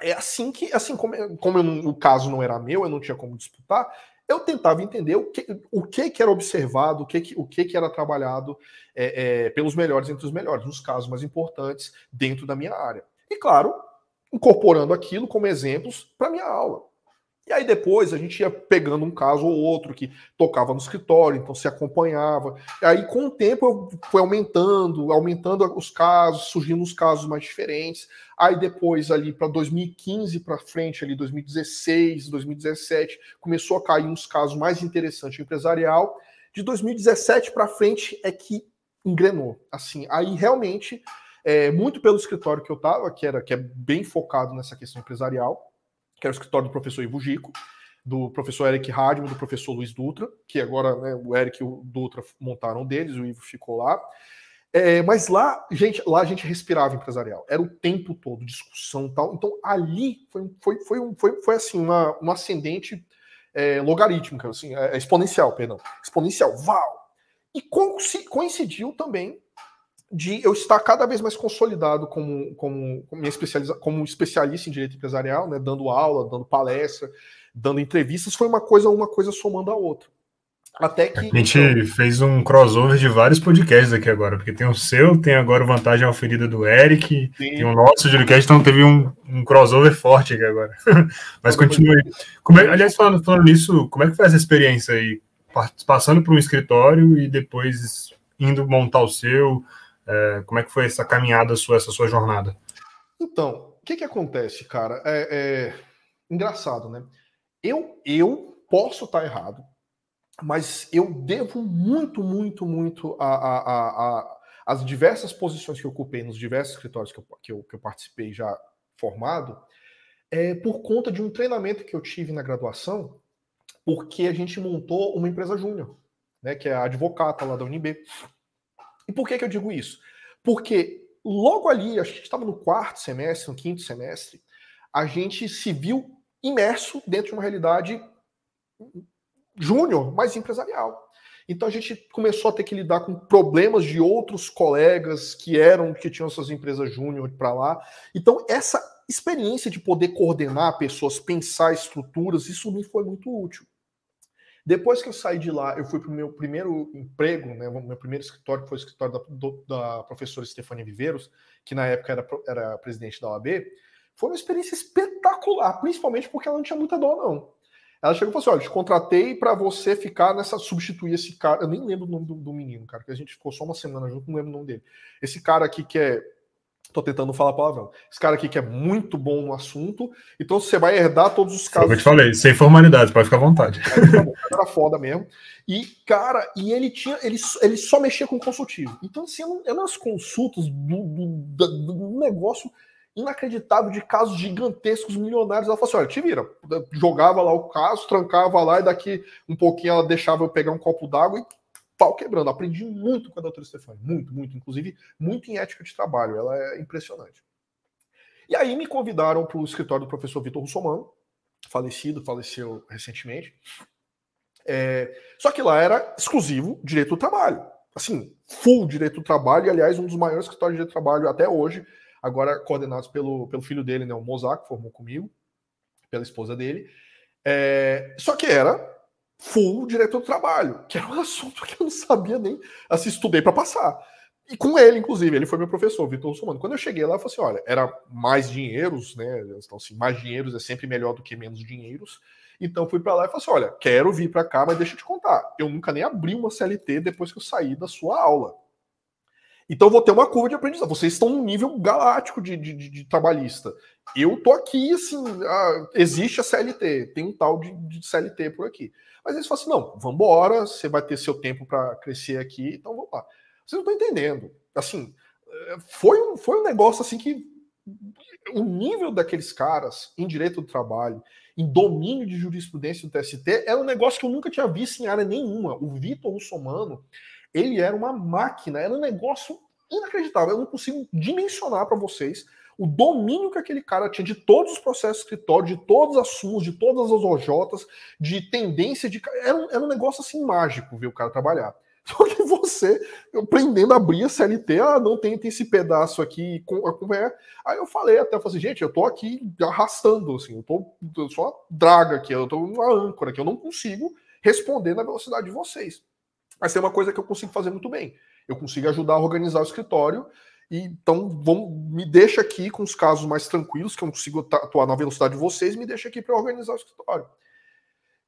é assim que, assim como, como eu, o caso não era meu, eu não tinha como disputar, eu tentava entender o que, o que, que era observado, o que, o que, que era trabalhado é, é, pelos melhores entre os melhores, nos casos mais importantes dentro da minha área. E claro, incorporando aquilo como exemplos para minha aula. E aí depois a gente ia pegando um caso ou outro que tocava no escritório, então se acompanhava. E aí com o tempo foi aumentando, aumentando os casos, surgindo os casos mais diferentes. Aí depois ali para 2015 para frente, ali 2016, 2017, começou a cair uns casos mais interessantes empresarial. De 2017 para frente é que engrenou. Assim, aí realmente é, muito pelo escritório que eu estava, que era que é bem focado nessa questão empresarial que era o escritório do professor Ivo Gico, do professor Eric Radman, do professor Luiz Dutra, que agora né, o Eric e o Dutra montaram deles, o Ivo ficou lá. É, mas lá, gente, lá a gente respirava empresarial. Era o tempo todo, discussão tal. Então ali foi, foi, foi, foi, foi assim, uma, uma ascendente é, logarítmica, assim, é, exponencial, perdão. Exponencial, val! E coincidiu também de eu estar cada vez mais consolidado como, como, como, especializa, como especialista em direito empresarial, né, dando aula, dando palestra, dando entrevistas, foi uma coisa, uma coisa somando a outra. Até que. A gente então... fez um crossover de vários podcasts aqui agora, porque tem o seu, tem agora o Vantagem Alferida do Eric, Sim. tem o nosso podcast, então teve um, um crossover forte aqui agora. [laughs] Mas continue. Como é, aliás, falando, falando nisso, como é que foi essa experiência aí? Passando por um escritório e depois indo montar o seu, é, como é que foi essa caminhada sua, essa sua jornada? Então, o que que acontece, cara? É, é engraçado, né? Eu, eu posso estar errado, mas eu devo muito, muito, muito a, a, a, a, as diversas posições que eu ocupei nos diversos escritórios que eu, que eu, que eu participei já formado, é, por conta de um treinamento que eu tive na graduação, porque a gente montou uma empresa júnior, né, que é a advocata lá da UNB. E por que, que eu digo isso? Porque logo ali, acho que estava no quarto semestre, no quinto semestre, a gente se viu imerso dentro de uma realidade júnior, mas empresarial. Então a gente começou a ter que lidar com problemas de outros colegas que eram que tinham suas empresas júnior para lá. Então essa experiência de poder coordenar pessoas, pensar estruturas, isso me foi muito útil. Depois que eu saí de lá, eu fui para o meu primeiro emprego, né, meu primeiro escritório, que foi o escritório da, do, da professora Stefania Viveiros, que na época era, era presidente da OAB. Foi uma experiência espetacular, principalmente porque ela não tinha muita dor, não. Ela chegou e falou assim: olha, te contratei para você ficar nessa. substituir esse cara. Eu nem lembro o nome do, do, menino, cara, que a gente ficou só uma semana junto, não lembro o nome dele. Esse cara aqui que é. Tô tentando falar palavrão. Esse cara aqui que é muito bom no assunto. Então você vai herdar todos os casos. Eu te falei, sem formalidade, pode ficar à vontade. Era foda mesmo. E, cara, e ele tinha. Ele, ele só mexia com consultivo. Então, assim, eram umas consultas do, do, do negócio inacreditável de casos gigantescos, milionários. Ela falou assim: olha, te vira. Jogava lá o caso, trancava lá, e daqui um pouquinho ela deixava eu pegar um copo d'água e pau quebrando. Aprendi muito com a doutora Stefani, muito, muito, inclusive muito em ética de trabalho. Ela é impressionante. E aí me convidaram para o escritório do professor Vitor Russomano, falecido, faleceu recentemente. É, só que lá era exclusivo direito do trabalho. Assim, full direito do trabalho, e aliás, um dos maiores escritórios de direito do trabalho até hoje agora coordenados pelo, pelo filho dele, né, o Mozart, que formou comigo, pela esposa dele. É, só que era full diretor do trabalho, que era um [laughs] assunto que eu não sabia nem. Assim, estudei para passar. E com ele, inclusive, ele foi meu professor, Vitor Russomano. Quando eu cheguei lá, eu falei assim: olha, era mais dinheiros, né? Então, assim, mais dinheiros é sempre melhor do que menos dinheiros. Então fui para lá e falei assim: olha, quero vir para cá, mas deixa eu te contar. Eu nunca nem abri uma CLT depois que eu saí da sua aula. Então vou ter uma curva de aprendizado. Vocês estão num nível galáctico de, de, de, de trabalhista. Eu tô aqui, assim, ah, existe a CLT, tem um tal de, de, CLT por aqui. Mas eles falam assim: não, vamos embora, você vai ter seu tempo para crescer aqui, então vamos lá. Vocês não estão entendendo. Assim, eh, foi um, foi um negócio assim que o nível daqueles caras em direito do trabalho, em domínio de jurisprudência do TST, era um negócio que eu nunca tinha visto em área nenhuma. O Vitor Russomano ele era uma máquina, era um negócio inacreditável. Eu não consigo dimensionar para vocês o domínio que aquele cara tinha de todos os processos escritório, de todas as SUS, de todas as OJs, de tendência de. Era um, era um negócio assim mágico ver o cara trabalhar. [laughs] Só que você, eu aprendendo a abrir a CLT, ah, não tem, tem esse pedaço aqui, como é. Aí eu falei até, eu falei assim, gente, eu tô aqui arrastando, assim, eu tô eu sou uma draga aqui, eu tô uma âncora aqui, eu não consigo responder na velocidade de vocês. Mas tem uma coisa que eu consigo fazer muito bem. Eu consigo ajudar a organizar o escritório. E, então, me deixa aqui com os casos mais tranquilos, que eu consigo atuar na velocidade de vocês, me deixa aqui para organizar o escritório.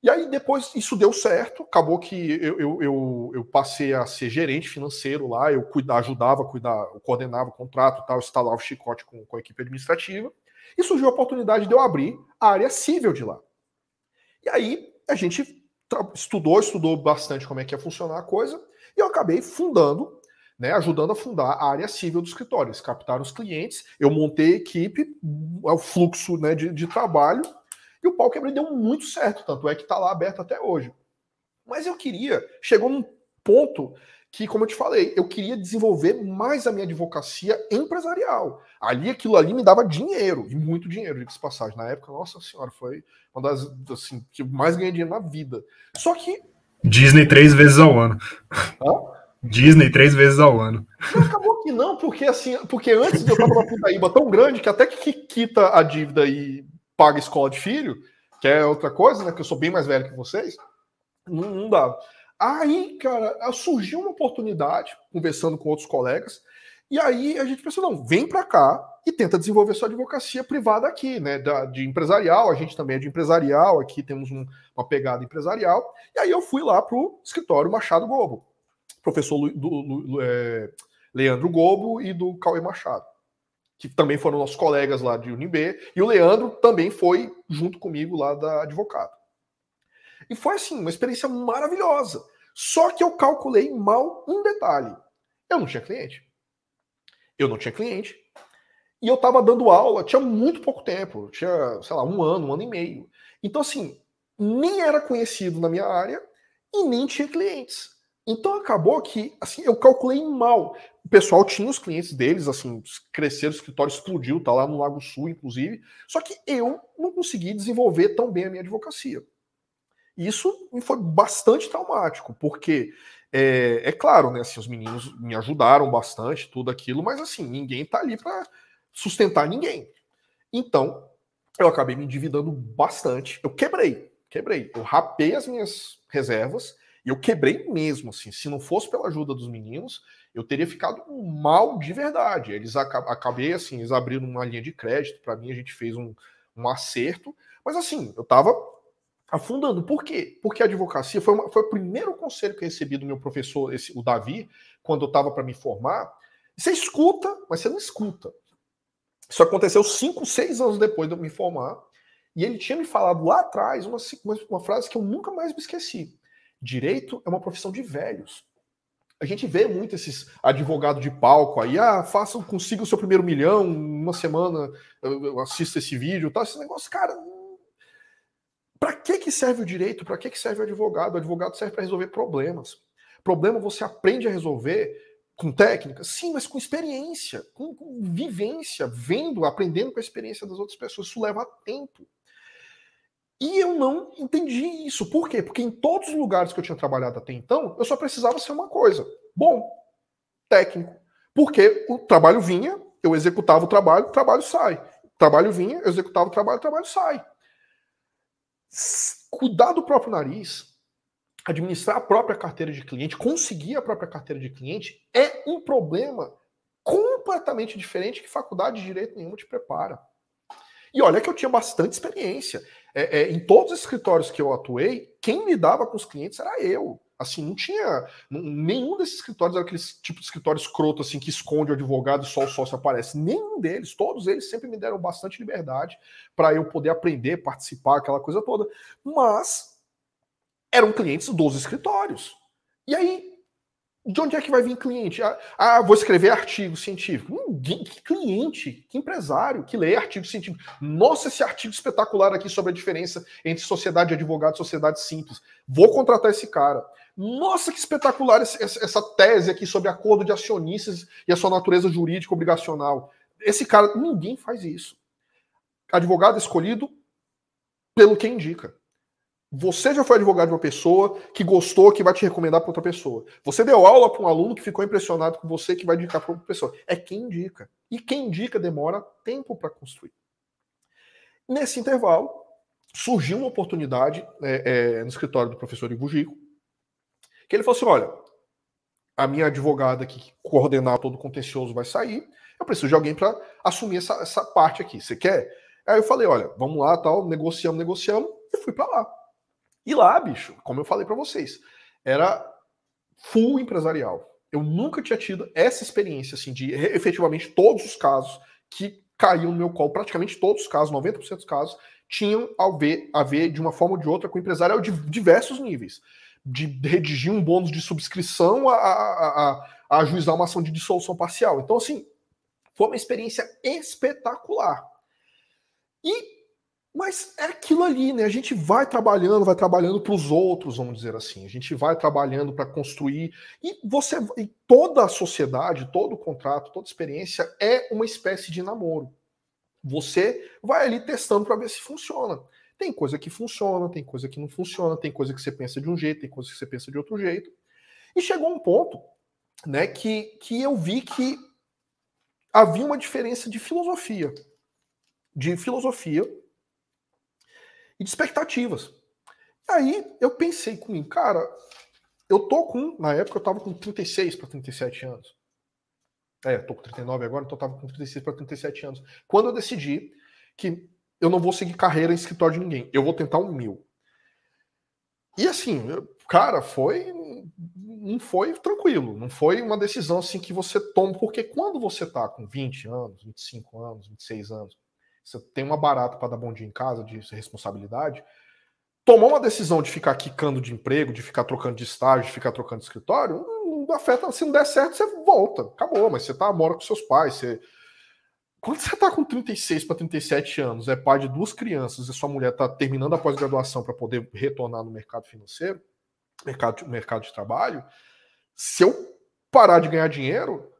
E aí, depois, isso deu certo. Acabou que eu, eu, eu, eu passei a ser gerente financeiro lá, eu cuida, ajudava a cuidar, eu coordenava o contrato, tal, instalava o chicote com, com a equipe administrativa. E surgiu a oportunidade de eu abrir a área civil de lá. E aí, a gente estudou, estudou bastante como é que ia funcionar a coisa, e eu acabei fundando, né, ajudando a fundar a área civil do escritório. Eles captaram os clientes, eu montei a equipe, o fluxo né, de, de trabalho, e o pau quebrei deu muito certo, tanto é que está lá aberto até hoje. Mas eu queria, chegou num ponto que, como eu te falei, eu queria desenvolver mais a minha advocacia empresarial. Ali, aquilo ali me dava dinheiro, e muito dinheiro, diga-se passagem. Na época, nossa senhora, foi uma das, assim, que eu mais ganhei dinheiro na vida. Só que... Disney três vezes ao ano. Hã? Disney três vezes ao ano. Não acabou que não, porque assim, porque antes eu tava numa pindaíba tão grande que até que quita a dívida e paga escola de filho, que é outra coisa, né? Que eu sou bem mais velho que vocês, não, não dava. Aí, cara, surgiu uma oportunidade, conversando com outros colegas, e aí a gente pensou, não, vem para cá e tenta desenvolver sua advocacia privada aqui, né? Da, de empresarial, a gente também é de empresarial, aqui temos um, uma pegada empresarial. E aí eu fui lá pro escritório Machado Gobo, professor Lu, do, do, é, Leandro Gobo e do Cauê Machado, que também foram nossos colegas lá de Unib, e o Leandro também foi junto comigo lá da advogado. E foi assim, uma experiência maravilhosa. Só que eu calculei mal um detalhe. Eu não tinha cliente. Eu não tinha cliente. E eu estava dando aula, tinha muito pouco tempo, tinha, sei lá, um ano, um ano e meio. Então, assim, nem era conhecido na minha área e nem tinha clientes. Então acabou que, assim, eu calculei mal. O pessoal tinha os clientes deles, assim, cresceram, o escritório explodiu, tá lá no Lago Sul, inclusive. Só que eu não consegui desenvolver tão bem a minha advocacia. Isso foi bastante traumático, porque é, é claro, né? Assim, os meninos me ajudaram bastante, tudo aquilo, mas assim, ninguém tá ali para sustentar ninguém. Então, eu acabei me endividando bastante. Eu quebrei, quebrei. Eu rapei as minhas reservas e eu quebrei mesmo. Assim, se não fosse pela ajuda dos meninos, eu teria ficado mal de verdade. Eles acabei assim, eles abriram uma linha de crédito para mim, a gente fez um, um acerto, mas assim, eu tava afundando. Por quê? Porque a advocacia foi, uma, foi o primeiro conselho que eu recebi do meu professor, esse, o Davi, quando eu estava para me formar. Você escuta, mas você não escuta. Isso aconteceu cinco, seis anos depois de eu me formar. E ele tinha me falado lá atrás uma, uma, frase que eu nunca mais me esqueci. Direito é uma profissão de velhos. A gente vê muito esses advogados de palco aí, ah, faça, consiga o seu primeiro milhão, uma semana eu assisto esse vídeo, tá? Esse negócio, cara, para que, que serve o direito? Para que, que serve o advogado? O advogado serve para resolver problemas. Problema você aprende a resolver com técnica? Sim, mas com experiência, com, com, vivência, vendo, aprendendo com a experiência das outras pessoas. Isso leva tempo. E eu não entendi isso. Por quê? Porque em todos os lugares que eu tinha trabalhado até então, eu só precisava ser uma coisa: bom, técnico. Porque o trabalho vinha, eu executava o trabalho, o trabalho sai. O trabalho vinha, eu executava o trabalho, o trabalho sai cuidar do próprio nariz, administrar a própria carteira de cliente, conseguir a própria carteira de cliente é um problema completamente diferente que faculdade de direito nenhuma te prepara. E olha que eu tinha bastante experiência. É, é, em todos os escritórios que eu atuei, quem lidava com os clientes era eu. Assim, não tinha. Nenhum desses escritórios era aquele tipo de escritório escroto assim, que esconde o advogado e só o sócio aparece. Nenhum deles. Todos eles sempre me deram bastante liberdade para eu poder aprender, participar, aquela coisa toda. Mas eram clientes dos escritórios. E aí, de onde é que vai vir cliente? Ah, ah vou escrever artigo científico. Ninguém, que cliente, que empresário que lê artigo científico. Nossa, esse artigo espetacular aqui sobre a diferença entre sociedade de advogado e sociedade simples. Vou contratar esse cara. Nossa, que espetacular essa tese aqui sobre acordo de acionistas e a sua natureza jurídica obrigacional. Esse cara, ninguém faz isso. Advogado escolhido pelo que indica. Você já foi advogado de uma pessoa que gostou, que vai te recomendar para outra pessoa. Você deu aula para um aluno que ficou impressionado com você, que vai indicar para outra pessoa. É quem indica. E quem indica demora tempo para construir. Nesse intervalo, surgiu uma oportunidade é, é, no escritório do professor Ivo Gico, que ele falou assim: olha, a minha advogada que coordenar todo o contencioso vai sair, eu preciso de alguém para assumir essa, essa parte aqui. Você quer? Aí eu falei: olha, vamos lá, tal, negociamos, negociamos, e fui para lá. E lá, bicho, como eu falei para vocês, era full empresarial. Eu nunca tinha tido essa experiência assim de efetivamente todos os casos que caíam no meu colo, praticamente todos os casos, 90% dos casos, tinham a ver, a ver de uma forma ou de outra com o empresarial de diversos níveis de redigir um bônus de subscrição a, a, a, a ajuizar uma ação de dissolução parcial. Então, assim, foi uma experiência espetacular. E mas é aquilo ali, né? A gente vai trabalhando, vai trabalhando para os outros, vamos dizer assim. A gente vai trabalhando para construir. E você, e toda a sociedade, todo contrato, toda experiência é uma espécie de namoro. Você vai ali testando para ver se funciona. Tem coisa que funciona, tem coisa que não funciona, tem coisa que você pensa de um jeito, tem coisa que você pensa de outro jeito. E chegou um ponto né, que, que eu vi que havia uma diferença de filosofia, de filosofia e de expectativas. Aí eu pensei comigo, cara, eu tô com, na época eu tava com 36 para 37 anos. É, tô com 39 agora, então eu tava com 36 para 37 anos. Quando eu decidi que eu não vou seguir carreira em escritório de ninguém, eu vou tentar um mil. E assim, cara, foi não foi tranquilo, não foi uma decisão assim que você toma, porque quando você tá com 20 anos, 25 anos, 26 anos, você tem uma barata para dar bom dia em casa de responsabilidade, tomar uma decisão de ficar quicando de emprego, de ficar trocando de estágio, de ficar trocando de escritório, não, não afeta, se não der certo, você volta, acabou, mas você tá mora com seus pais, você quando você tá com 36 para 37 anos, é pai de duas crianças e sua mulher tá terminando a pós-graduação para poder retornar no mercado financeiro, mercado, mercado de trabalho, se eu parar de ganhar dinheiro,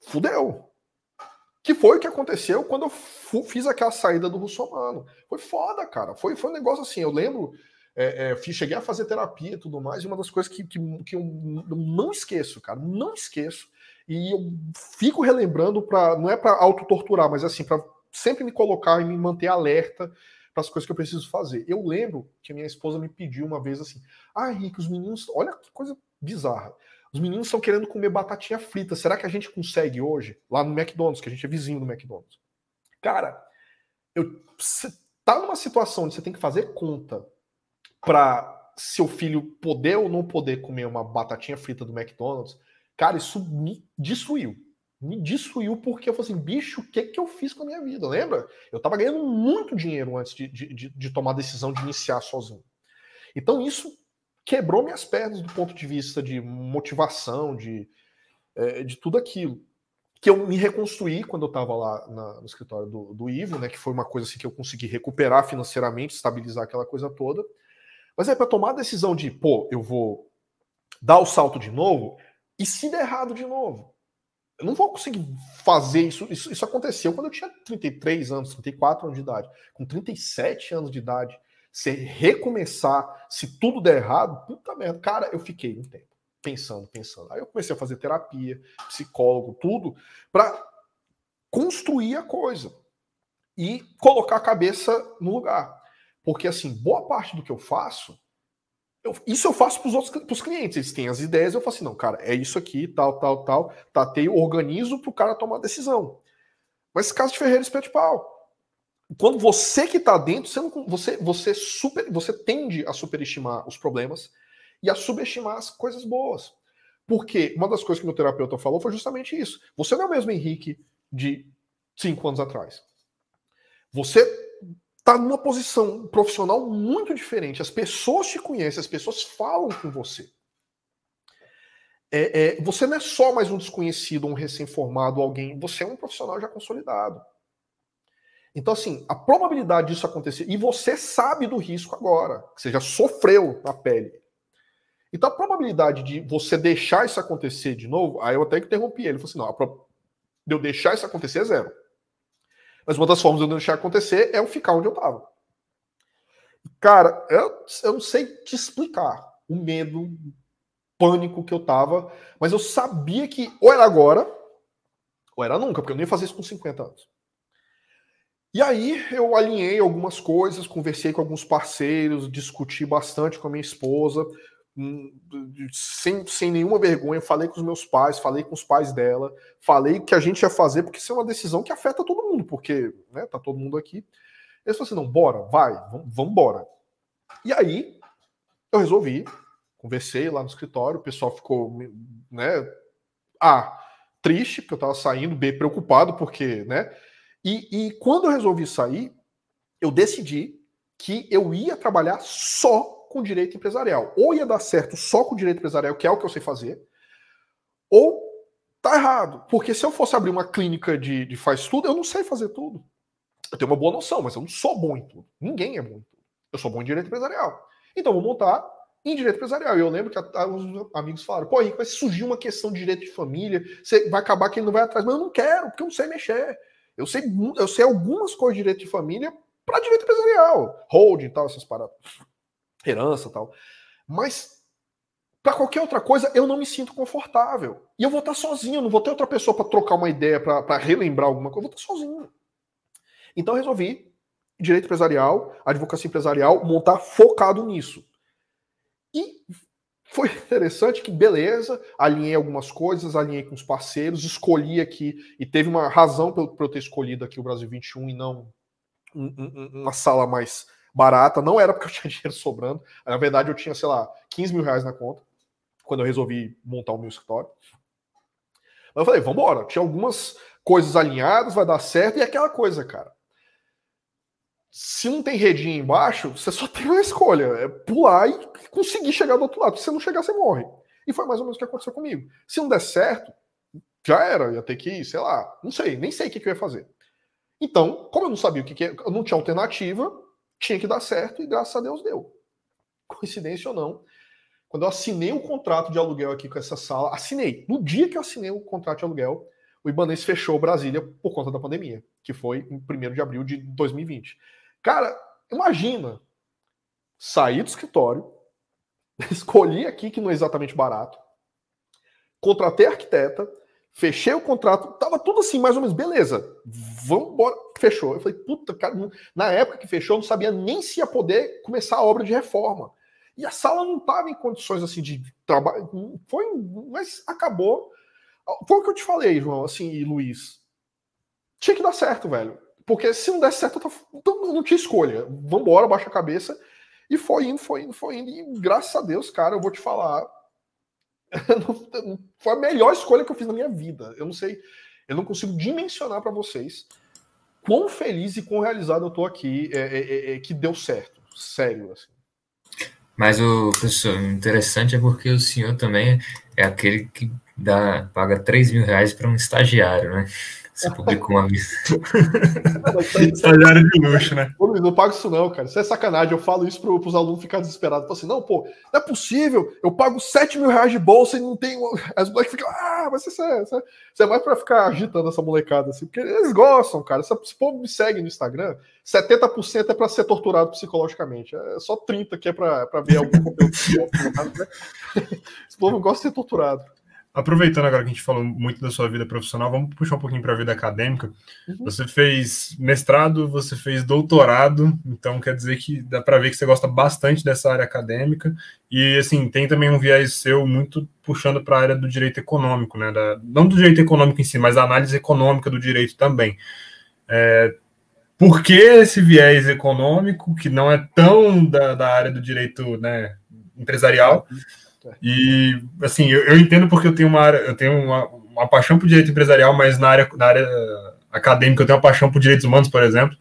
fudeu. Que foi o que aconteceu quando eu fiz aquela saída do russomano. Foi foda, cara. Foi, foi um negócio assim. Eu lembro, é, é, cheguei a fazer terapia e tudo mais, e uma das coisas que, que, que eu não esqueço, cara, não esqueço. E eu fico relembrando para não é para autotorturar, mas assim, para sempre me colocar e me manter alerta para as coisas que eu preciso fazer. Eu lembro que a minha esposa me pediu uma vez assim: "Ah, Henrique, os meninos, olha que coisa bizarra. Os meninos estão querendo comer batatinha frita. Será que a gente consegue hoje? Lá no McDonald's, que a gente é vizinho do McDonald's. Cara, eu, tá numa situação onde você tem que fazer conta para seu filho poder ou não poder comer uma batatinha frita do McDonald's. Cara, isso me destruiu. Me destruiu porque eu falei assim, bicho, o que, que eu fiz com a minha vida? Lembra? Eu tava ganhando muito dinheiro antes de, de, de, tomar a decisão de iniciar sozinho. Então isso quebrou minhas pernas do ponto de vista de motivação, de, é, de tudo aquilo. Que eu me reconstruí quando eu estava lá na, no escritório do, do Ivo, né? Que foi uma coisa assim que eu consegui recuperar financeiramente, estabilizar aquela coisa toda. Mas é para tomar a decisão de, pô, eu vou dar o salto de novo, e se der errado de novo? Eu não vou conseguir fazer isso. Isso, isso aconteceu quando eu tinha 33 anos, 34 anos de idade. Com 37 anos de idade, você recomeçar, se tudo der errado, puta merda. Cara, eu fiquei um tempo pensando, pensando. Aí eu comecei a fazer terapia, psicólogo, tudo, para construir a coisa e colocar a cabeça no lugar. Porque, assim, boa parte do que eu faço, eu, isso eu faço para os outros pros clientes. Eles têm as ideias, eu falo assim: não, cara, é isso aqui, tal, tal, tal. Tatei, organizo para o cara tomar decisão. Mas caso de Ferreira Espeto de Pau quando você que está dentro, você, não, você, você, super, você tende a superestimar os problemas e a subestimar as coisas boas. Porque uma das coisas que meu terapeuta falou foi justamente isso. Você não é o mesmo Henrique de cinco anos atrás. Você está numa posição profissional muito diferente. As pessoas te conhecem, as pessoas falam com você. É, é, você não é só mais um desconhecido, um recém-formado, alguém. Você é um profissional já consolidado. Então, assim, a probabilidade disso acontecer, e você sabe do risco agora, que você já sofreu na pele. Então, a probabilidade de você deixar isso acontecer de novo, aí eu até interrompi ele, ele falou assim: não, pro... de eu deixar isso acontecer é zero. Mas uma das formas de eu deixar acontecer é eu ficar onde eu estava. Cara, eu, eu não sei te explicar o medo, o pânico que eu tava, mas eu sabia que ou era agora, ou era nunca, porque eu nem ia fazer isso com 50 anos. E aí eu alinhei algumas coisas, conversei com alguns parceiros, discuti bastante com a minha esposa, sem, sem nenhuma vergonha, falei com os meus pais, falei com os pais dela, falei que a gente ia fazer, porque isso é uma decisão que afeta todo mundo, porque né, tá todo mundo aqui. Eles falaram assim: não, bora, vai, vamos embora. E aí eu resolvi, conversei lá no escritório, o pessoal ficou, né, A, triste, porque eu tava saindo, B, preocupado, porque, né, e, e quando eu resolvi sair, eu decidi que eu ia trabalhar só com direito empresarial. Ou ia dar certo só com direito empresarial, que é o que eu sei fazer, ou tá errado. Porque se eu fosse abrir uma clínica de, de faz tudo, eu não sei fazer tudo. Eu tenho uma boa noção, mas eu não sou bom em tudo. Ninguém é bom em tudo. Eu sou bom em direito empresarial. Então vou montar em direito empresarial. E eu lembro que alguns amigos falaram: pô, Henrique, vai surgir uma questão de direito de família, você vai acabar que ele não vai atrás. Mas eu não quero, porque eu não sei mexer. Eu sei, eu sei algumas coisas de direito de família para direito empresarial, holding e tal, essas paradas, herança tal. Mas Para qualquer outra coisa, eu não me sinto confortável. E eu vou estar sozinho, não vou ter outra pessoa para trocar uma ideia, para relembrar alguma coisa, eu vou estar sozinho. Então eu resolvi direito empresarial, advocacia empresarial, montar focado nisso. E foi interessante que, beleza, alinhei algumas coisas, alinhei com os parceiros, escolhi aqui, e teve uma razão para eu ter escolhido aqui o Brasil 21 e não uma sala mais barata. Não era porque eu [laughs] tinha dinheiro sobrando, na verdade eu tinha, sei lá, 15 mil reais na conta quando eu resolvi montar o meu escritório. Mas eu falei, vamos embora. Tinha algumas coisas alinhadas, vai dar certo. E aquela coisa, cara. Se não tem redinha embaixo, você só [laughs] tem uma escolha: é pular e conseguir chegar do outro lado. Se você não chegar, você morre. E foi mais ou menos o que aconteceu comigo. Se não der certo, já era, ia ter que sei lá, não sei, nem sei o que, que eu ia fazer. Então, como eu não sabia o que, que eu não tinha alternativa, tinha que dar certo e graças a Deus deu. Coincidência ou não, quando eu assinei o contrato de aluguel aqui com essa sala, assinei. No dia que eu assinei o contrato de aluguel, o Ibanês fechou Brasília por conta da pandemia, que foi em 1 de abril de 2020. Cara, imagina sair do escritório, [laughs] escolhi aqui que não é exatamente barato, contratei arquiteta, fechei o contrato, tava tudo assim, mais ou menos, beleza, vamos embora, fechou. Eu falei, puta, cara, na época que fechou, eu não sabia nem se ia poder começar a obra de reforma. E a sala não estava em condições assim de trabalho. Foi, mas acabou. Foi o que eu te falei, João, assim, e Luiz. Tinha que dar certo, velho. Porque se não der certo, eu tô, não tinha escolha. Vambora, baixa a cabeça. E foi indo, foi indo, foi indo. E graças a Deus, cara, eu vou te falar. [laughs] foi a melhor escolha que eu fiz na minha vida. Eu não sei, eu não consigo dimensionar para vocês quão feliz e quão realizado eu tô aqui, é, é, é, é que deu certo. Sério, assim. Mas o professor, interessante é porque o senhor também é aquele que dá, paga 3 mil reais para um estagiário, né? Você publicou uma. Estagiário [laughs] de luxo, né? Ô, Luiz, não pago isso não, cara. Isso é sacanagem. Eu falo isso para os alunos ficarem desesperados. Falo assim, não, pô, não é possível. Eu pago 7 mil reais de bolsa e não tem... As moleques ficam, ah, mas isso é, isso é mais para ficar agitando essa molecada, assim. Porque eles gostam, cara. Se esse povo me segue no Instagram, 70% é para ser torturado psicologicamente. É só 30% que é para ver algum conteúdo. [laughs] Né? esse povo gosta de ser torturado. Aproveitando agora que a gente falou muito da sua vida profissional, vamos puxar um pouquinho para a vida acadêmica. Uhum. Você fez mestrado, você fez doutorado, então quer dizer que dá para ver que você gosta bastante dessa área acadêmica e assim tem também um viés seu muito puxando para a área do direito econômico, né? Da, não do direito econômico em si, mas da análise econômica do direito também. É, por que esse viés econômico que não é tão da, da área do direito né, empresarial? Uhum e assim, eu, eu, entendo porque eu tenho uma eu tenho uma, uma paixão por direito empresarial, mas na área, na área acadêmica eu tenho uma paixão por direitos humanos, por exemplo.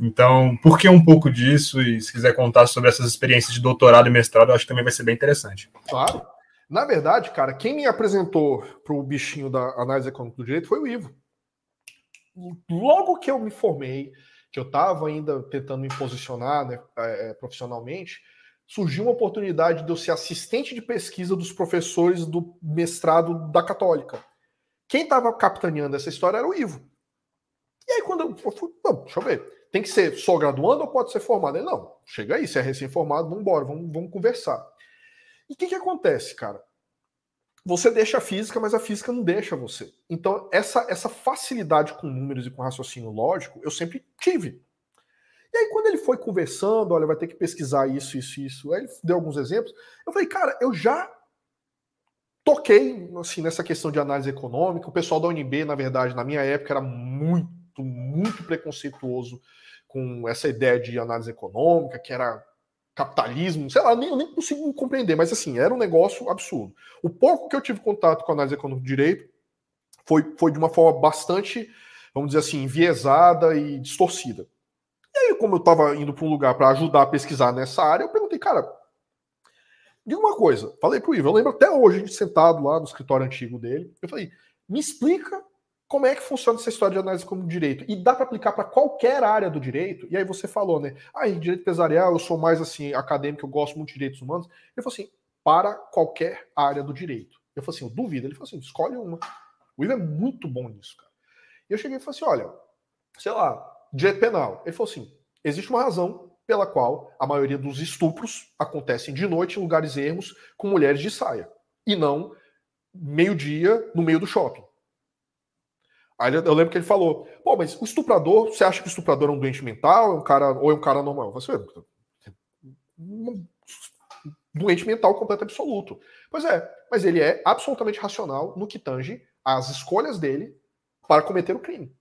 Então, por que um pouco disso? E se quiser contar sobre essas experiências de doutorado e mestrado, eu acho que também vai ser bem interessante. Claro. Na verdade, cara, quem me apresentou para o bichinho da análise econômica do direito foi o Ivo. Logo que eu me formei, que eu estava ainda tentando me posicionar né, é, profissionalmente, surgiu uma oportunidade de eu ser assistente de pesquisa dos professores do mestrado da Católica. Quem estava capitaneando essa história era o Ivo. E aí, quando eu fui, não, deixa eu ver, tem que ser só graduando ou pode ser formado? Ele, não, chega aí, se é recém-formado, vamos embora, vamos, vamos conversar. E o que, que acontece, cara? Você deixa a física, mas a física não deixa você. Então, essa, essa facilidade com números e com raciocínio lógico, eu sempre tive. E aí, quando ele foi conversando, olha, vai ter que pesquisar isso, isso, isso, aí ele deu alguns exemplos. Eu falei, cara, eu já toquei assim, nessa questão de análise econômica. O pessoal da UNB, na verdade, na minha época, era muito, muito preconceituoso com essa ideia de análise econômica, que era capitalismo, sei lá, nem, eu nem consigo compreender, mas assim, era um negócio absurdo. O pouco que eu tive contato com análise econômica do direito foi, foi de uma forma bastante, vamos dizer assim, enviesada e distorcida. E aí, como eu estava indo para um lugar para ajudar a pesquisar nessa área, eu perguntei, cara, diga uma coisa. Falei para o Ivo, eu lembro até hoje, a gente sentado lá no escritório antigo dele. Eu falei, me explica como é que funciona essa história de análise como direito. E dá para aplicar para qualquer área do direito. E aí você falou, né? Ah, em direito empresarial eu sou mais assim, acadêmico, eu gosto muito de direitos humanos. Ele falou assim, para qualquer área do direito. Eu falei assim, eu duvido. Ele falou assim, escolhe uma. O Ivo é muito bom nisso, cara. E eu cheguei e falei assim, olha, sei lá, direito penal. Ele falou assim: existe uma razão pela qual a maioria dos estupros acontecem de noite em lugares ermos com mulheres de saia e não meio-dia no meio do shopping. Aí eu lembro que ele falou: pô, mas o estuprador, você acha que o estuprador é um doente mental, é um cara, ou é um cara normal? Você um doente mental completo absoluto. Pois é, mas ele é absolutamente racional no que tange às escolhas dele para cometer o crime.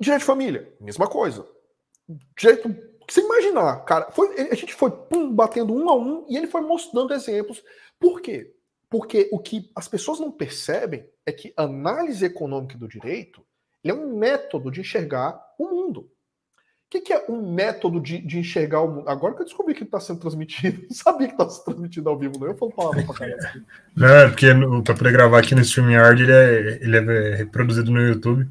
Direito de família, mesma coisa. Direito. Você imaginar, cara, foi, a gente foi pum, batendo um a um e ele foi mostrando exemplos. Por quê? Porque o que as pessoas não percebem é que análise econômica do direito é um método de enxergar o mundo. O que, que é um método de, de, enxergar o mundo? Agora que eu descobri que está sendo transmitido, [laughs] não sabia que estava sendo transmitido ao vivo, não. Eu falo palavra pra caramba. Não, é porque para poder gravar aqui no StreamYard ele é, ele é reproduzido no YouTube.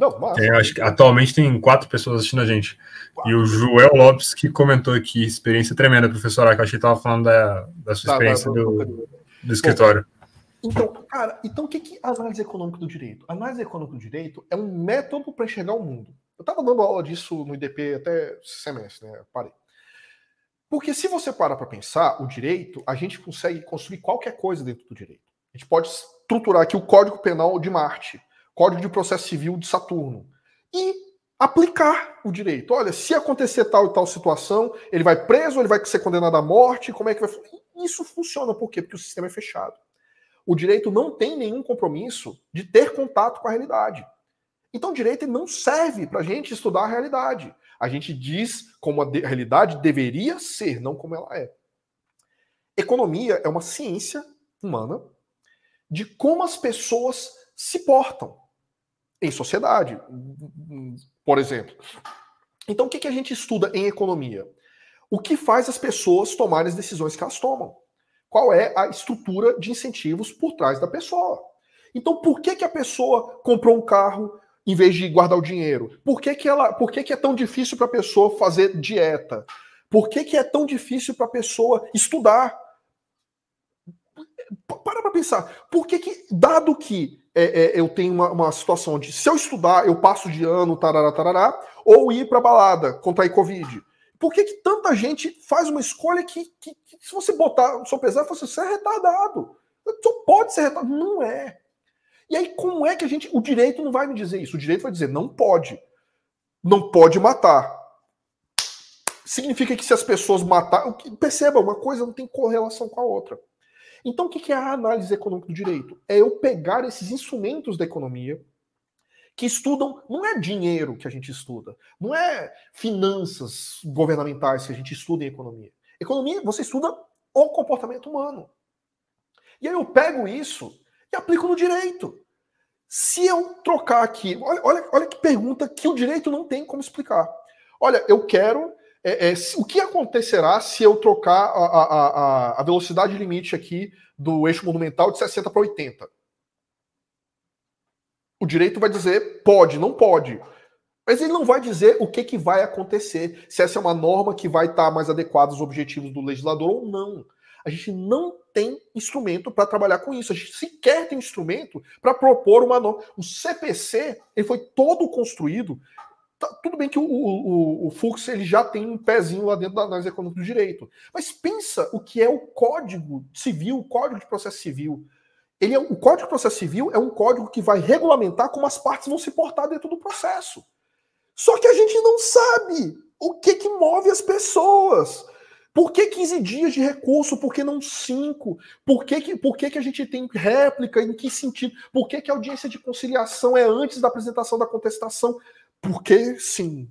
Não, massa. Tem, acho que atualmente tem quatro pessoas assistindo a gente. Quatro. E o Joel Lopes que comentou aqui, experiência tremenda, professor que eu achei que estava falando da, da sua experiência tá, do, do escritório. Então, cara, então o que é a análise econômica do direito? A análise econômica do direito é um método para enxergar o mundo. Eu estava dando aula disso no IDP até semestre, né? parei. Porque se você para para pensar, o direito, a gente consegue construir qualquer coisa dentro do direito. A gente pode estruturar aqui o Código Penal de Marte, Código de Processo Civil de Saturno e aplicar o direito. Olha, se acontecer tal e tal situação, ele vai preso, ele vai ser condenado à morte, como é que vai isso funciona por quê? Porque o sistema é fechado. O direito não tem nenhum compromisso de ter contato com a realidade. Então, o direito não serve para a gente estudar a realidade. A gente diz como a realidade deveria ser, não como ela é. Economia é uma ciência humana de como as pessoas se portam em sociedade, por exemplo. Então, o que, a gente estuda em economia? o que faz as pessoas tomarem as decisões que elas tomam. Qual é a estrutura de incentivos por trás da pessoa? Então, por que, que a pessoa comprou um carro em vez de guardar o dinheiro? Por que, que, ela, por que, que é tão difícil para a pessoa fazer dieta? Por que, que é tão difícil para a pessoa estudar? Para para pensar. Por que, que dado que é, é, eu tenho uma, uma, situação de se eu estudar, eu passo de ano, tarará, tarará, ou ir para balada, contrair Covid? Por que, que tanta gente faz uma escolha que, que, que se você botar só pesar, você é retardado? Só pode ser retardado. Não é. E aí, como é que a gente. O direito não vai me dizer isso. O direito vai dizer, não pode. Não pode matar. Significa que se as pessoas matar. Perceba, uma coisa não tem correlação com a outra. Então, o que é a análise econômica do direito? É eu pegar esses instrumentos da economia, que estudam, não é dinheiro que a gente estuda, não é finanças governamentais que a gente estuda em economia. Economia, você estuda o comportamento humano. E aí eu pego isso e aplico no direito. Se eu trocar aqui, olha, olha, olha que pergunta que o direito não tem como explicar. Olha, eu quero. É, é, o que acontecerá se eu trocar a, a, a, a velocidade limite aqui do eixo monumental de 60 para 80? O direito vai dizer pode, não pode. Mas ele não vai dizer o que, que vai acontecer, se essa é uma norma que vai estar mais adequada aos objetivos do legislador ou não. A gente não tem instrumento para trabalhar com isso. A gente sequer tem instrumento para propor uma norma. O CPC ele foi todo construído. Tá, tudo bem que o, o, o, Fux ele já tem um pezinho lá dentro da análise econômica do direito. Mas pensa o que é o Código Civil, o Código de Processo Civil. Ele é, o Código de Processo Civil é um código que vai regulamentar como as partes vão se portar dentro do processo. Só que a gente não sabe o que, que move as pessoas. Por que 15 dias de recurso? Por que não 5? Por que, que, por que, que a gente tem réplica? Em que sentido? Por que, que a audiência de conciliação é antes da apresentação da contestação? Porque sim.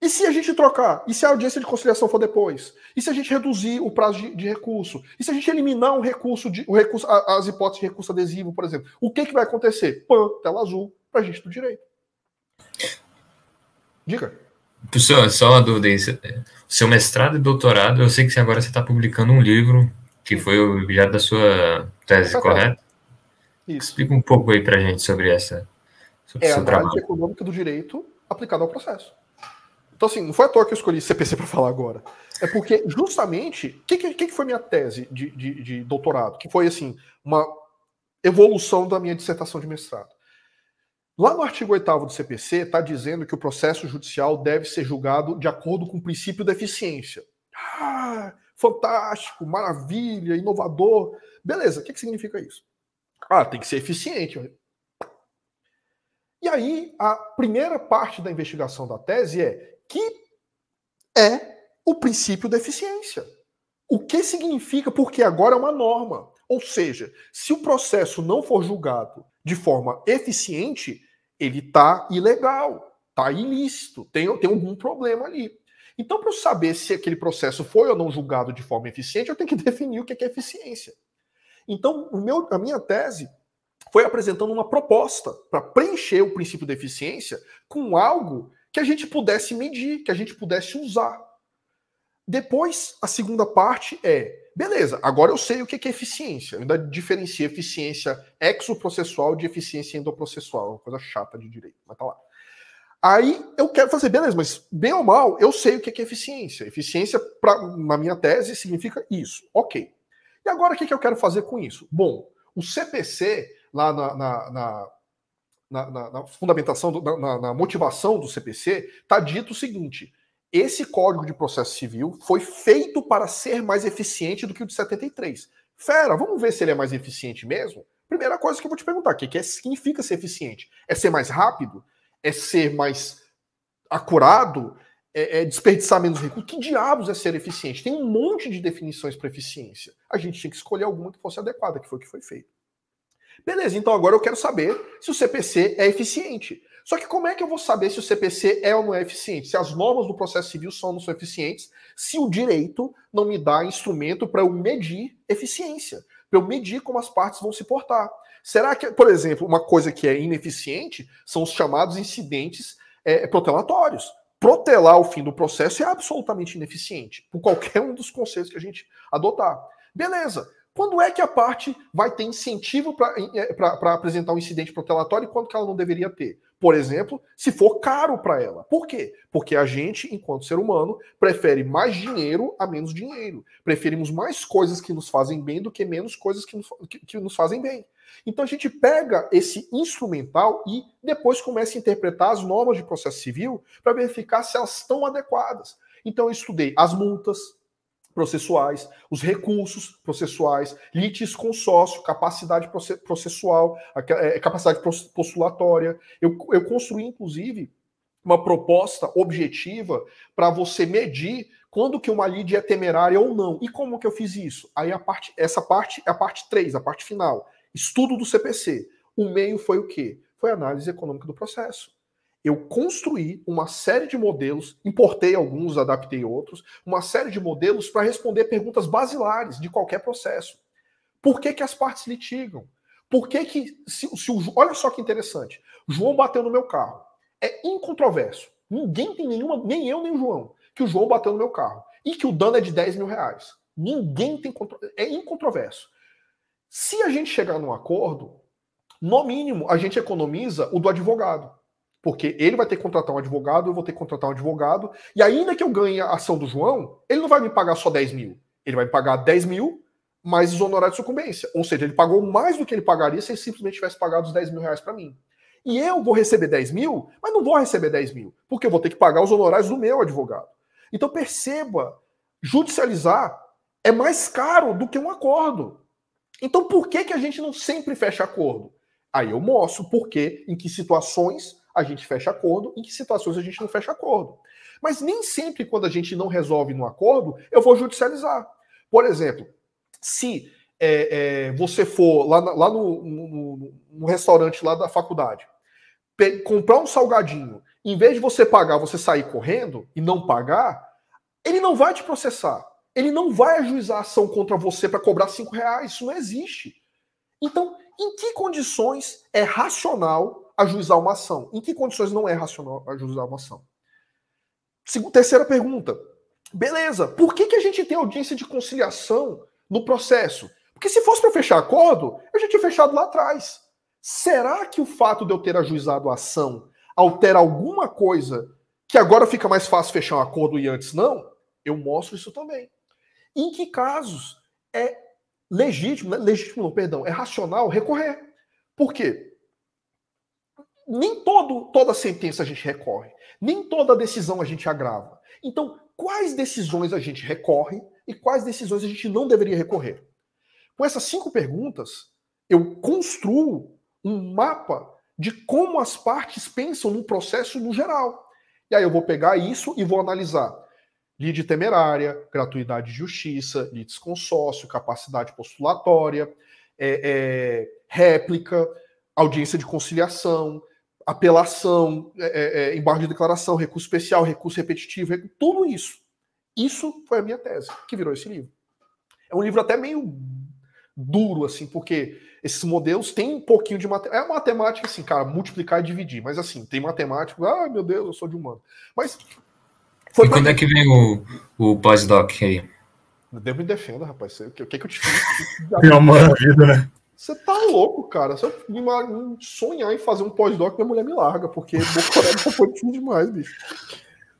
E se a gente trocar? E se a audiência de conciliação for depois? E se a gente reduzir o prazo de, de recurso? E se a gente eliminar um recurso, de, o recurso, as hipóteses de recurso adesivo, por exemplo? O que, que vai acontecer? Pã, tela azul para a gente do direito. Diga. Professor, só uma dúvida aí. Seu mestrado e doutorado, eu sei que agora você está publicando um livro que foi o objeto da sua tese, correto? Isso. Explica um pouco aí para a gente sobre essa. É a análise econômica do direito aplicada ao processo. Então, assim, não foi à toa que eu escolhi CPC para falar agora. É porque, justamente, o que, que, que, foi minha tese de, de, de, doutorado? Que foi, assim, uma evolução da minha dissertação de mestrado. Lá no artigo 8 do CPC, está dizendo que o processo judicial deve ser julgado de acordo com o princípio da eficiência. Ah, fantástico, maravilha, inovador. Beleza, o que, que significa isso? Ah, tem que ser eficiente. E aí, a primeira parte da investigação da tese é que é o princípio da eficiência. O que significa? Porque agora é uma norma. Ou seja, se o processo não for julgado de forma eficiente, ele está ilegal, está ilícito, tem, tem algum problema ali. Então, para eu saber se aquele processo foi ou não julgado de forma eficiente, eu tenho que [laughs] definir o que é eficiência. Então, meu, a minha tese foi apresentando uma proposta para preencher o princípio da eficiência com algo que a gente pudesse medir, que a gente pudesse usar. Depois, a segunda parte é, beleza, agora eu sei o que é eficiência. Eu ainda diferencio eficiência exoprocessual de eficiência endoprocessual, uma coisa chata de direito, mas tá lá. Aí eu quero fazer, beleza, mas bem ou mal, eu sei o que é eficiência. Eficiência, pra, na minha tese, significa isso. Ok. E agora o que eu quero fazer com isso? Bom, o CPC, lá na, na, na na, na, na, fundamentação, do, na, na, motivação do CPC, está dito o seguinte: esse Código de Processo Civil foi feito para ser mais eficiente do que o de 73. Fera, vamos ver se ele é mais eficiente mesmo? Primeira coisa que eu vou te perguntar, o que, que é, significa ser eficiente? É ser mais rápido? É ser mais acurado? É, é desperdiçar menos recursos? Que diabos é ser eficiente? Tem um monte de definições para eficiência. A gente tinha que escolher alguma que fosse adequada, que foi o que foi feito. Beleza, então agora eu quero saber se o CPC é eficiente. Só que como é que eu vou saber se o CPC é ou não é eficiente? Se as normas do processo civil são ou não são eficientes, se o direito não me dá instrumento para eu medir eficiência, para eu medir como as partes vão se portar. Será que, por exemplo, uma coisa que é ineficiente são os chamados incidentes é, protelatórios? Protelar o fim do processo é absolutamente ineficiente, por qualquer um dos conceitos que a gente adotar. Beleza. Quando é que a parte vai ter incentivo para é, apresentar um incidente protelatório e quando que ela não deveria ter? Por exemplo, se for caro para ela. Por quê? Porque a gente, enquanto ser humano, prefere mais dinheiro a menos dinheiro. Preferimos mais coisas que nos fazem bem do que menos coisas que nos, que, que nos fazem bem. Então a gente pega esse instrumental e depois começa a interpretar as normas de processo civil para verificar se elas estão adequadas. Então eu estudei as multas, processuais, os recursos processuais, litis consórcio, capacidade processual, é, capacidade postulatória. Eu, eu construí, inclusive, uma proposta objetiva para você medir quando que uma lide é temerária ou não. E como que eu fiz isso? Aí a parte, essa parte é a parte 3, a parte final. Estudo do CPC. O meio foi o quê? Foi análise econômica do processo eu construí uma série de modelos, importei alguns, adaptei outros, uma série de modelos para responder perguntas basilares de qualquer processo. Por que, que as partes litigam? Por que que, se, se o, olha só que interessante, João bateu no meu carro. É incontroverso. Ninguém tem nenhuma, nem eu nem o João, que o João bateu no meu carro. E que o dano é de 10 mil reais. Ninguém tem, é incontroverso. Se a gente chegar num acordo, no mínimo, a gente economiza o do advogado. Porque ele vai ter que contratar um advogado, eu vou ter que contratar um advogado. E ainda que eu ganhe a ação do João, ele não vai me pagar só 10 mil. Ele vai me pagar 10 mil mais os honorários de sucumbência. Ou seja, ele pagou mais do que ele pagaria se ele simplesmente tivesse pagado os 10 mil reais para mim. E eu vou receber 10 mil, mas não vou receber 10 mil, porque eu vou ter que pagar os honorários do meu advogado. Então perceba, judicializar é mais caro do que um acordo. Então por que, que a gente não sempre fecha acordo? Aí eu mostro por que, em que situações a gente fecha acordo, em que situações a gente não fecha acordo. Mas nem sempre, quando a gente não resolve no acordo, eu vou judicializar. Por exemplo, se é, é, você for lá, lá no, no, no, restaurante lá da faculdade, comprar um salgadinho, em vez de você pagar, você sair correndo e não pagar, ele não vai te processar. Ele não vai ajuizar ação contra você para cobrar cinco reais. Isso não existe. Então, em que condições é racional ajuizar uma ação. Em que condições não é racional ajuizar uma ação? Terceira pergunta. Beleza, por que, que a gente tem audiência de conciliação no processo? Porque se fosse para fechar acordo, eu já tinha fechado lá atrás. Será que o fato de eu ter ajuizado a ação altera alguma coisa que agora fica mais fácil fechar um acordo e antes não? Eu mostro isso também. Em que casos é legítimo, legítimo não, perdão, é racional recorrer? Por quê? Nem todo, toda sentença a gente recorre, nem toda decisão a gente agrava. Então, quais decisões a gente recorre e quais decisões a gente não deveria recorrer? Com essas cinco perguntas, eu construo um mapa de como as partes pensam no processo no geral. E aí eu vou pegar isso e vou analisar lide temerária, gratuidade de justiça, lides consórcio, capacidade postulatória, é, é, réplica, audiência de conciliação, apelação, é, é, é embargo de declaração, recurso especial, recurso repetitivo, tudo isso. Isso foi a minha tese, que virou esse livro. É um livro até meio duro, assim, porque esses modelos têm um pouquinho de matemática. É matemática, assim, cara, multiplicar e dividir. Mas, assim, tem matemática. Ah, meu Deus, eu sou de humano. Mas. Foi e quando é que vem o, o pós-doc aí? Deus me defenda, rapaz. O que, o que, que eu te [laughs] fiz? amor a vida, né? Você tá louco, cara. Se eu sonhar em fazer um pós-doc, minha mulher me larga, porque doutorado tá foi demais, bicho.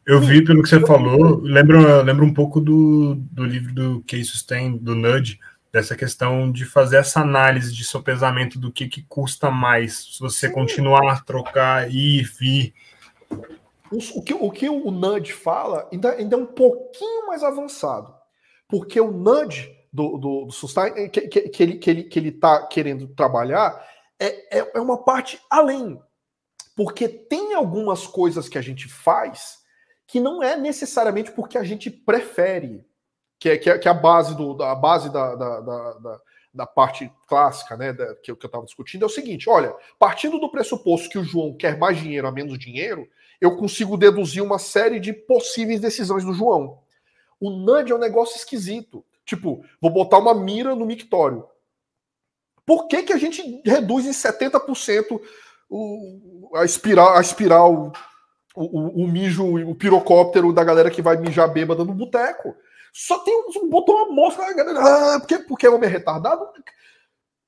Eu vi pelo que você falou, lembra, lembra um pouco do, do livro do Case Sustain, do Nudge, dessa questão de fazer essa análise de sopesamento do que, que custa mais, se você Sim. continuar a trocar, ir, vir. O, que, o que o Nudge fala ainda, ainda é um pouquinho mais avançado, porque o Nudge do, do, do Sustain, que, que, que, ele, que, ele, que ele tá querendo trabalhar, é, é, é uma parte além, porque tem algumas coisas que a gente faz que não é necessariamente porque a gente prefere, que é, que é, que é a base, do, da, a base da, da, da, da parte clássica, né, da, que, que eu estava discutindo, é o seguinte: olha, partindo do pressuposto que o João quer mais dinheiro a menos dinheiro, eu consigo deduzir uma série de possíveis decisões do João. O nudge é um negócio esquisito. Tipo, vou botar uma mira no mictório. Por que, que a gente reduz em 70% o, a espiral, a espiral o, o, o, mijo, o pirocóptero da galera que vai mijar bêbada no boteco. Só tem um, botou uma mostra, ah, porque, porque é homem retardado.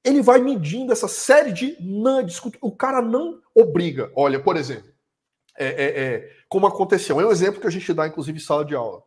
Ele vai medindo essa série de não O cara não obriga. Olha, por exemplo, é, é, é, como aconteceu. É um exemplo que a gente dá, inclusive, em sala de aula.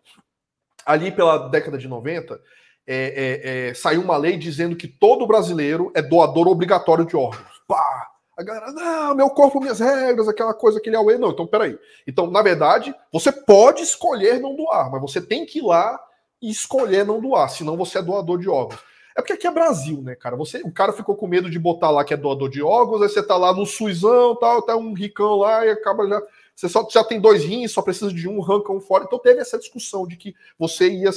Ali pela década de 90, é, é, é, saiu uma lei dizendo que todo brasileiro é doador obrigatório de órgãos. Pá! A galera, não, meu corpo, minhas regras, aquela coisa, aquele away. Não, então peraí. Então, na verdade, você pode escolher não doar, mas você tem que ir lá e escolher não doar, senão você é doador de órgãos. É porque aqui é Brasil, né, cara? Você, o cara ficou com medo de botar lá que é doador de órgãos, aí você tá lá no SUSão, tal, tá um ricão lá e acaba já. Você só já tem dois rins, só precisa de um, arranca um fora. Então teve essa discussão de que você ia.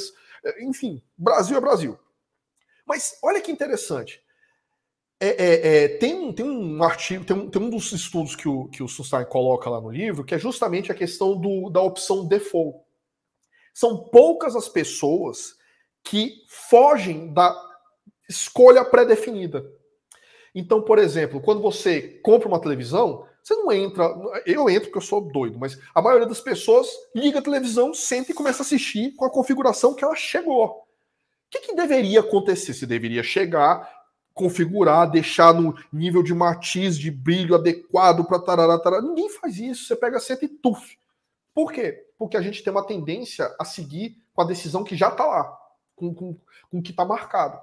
Enfim, Brasil é Brasil. Mas olha que interessante. É, é, é, tem, tem um artigo, tem um, tem um dos estudos que o, que o Sustain coloca lá no livro, que é justamente a questão do, da opção default. São poucas as pessoas que fogem da escolha pré-definida. Então, por exemplo, quando você compra uma televisão, você não entra. Eu entro porque eu sou doido, mas a maioria das pessoas liga a televisão, senta e começa a assistir com a configuração que ela chegou. O que, que deveria acontecer? Você deveria chegar, configurar, deixar no nível de matiz, de brilho adequado para tarará, tarará. Ninguém faz isso. Você pega, senta e tuf. Por quê? Porque a gente tem uma tendência a seguir com a decisão que já está lá, com, com, com o que está marcado.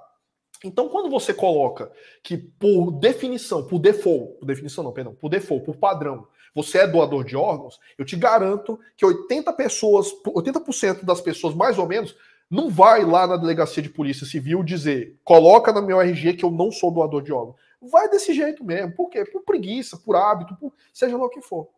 Então, quando você coloca que, por definição, por default, por definição não, perdão, por default, por padrão, você é doador de órgãos, eu te garanto que 80 pessoas, 80% das pessoas, mais ou menos, não vai lá na delegacia de polícia civil dizer, coloca no meu RG que eu não sou doador de órgãos. Vai desse jeito mesmo. Por quê? Por preguiça, por hábito, por seja lá o que for.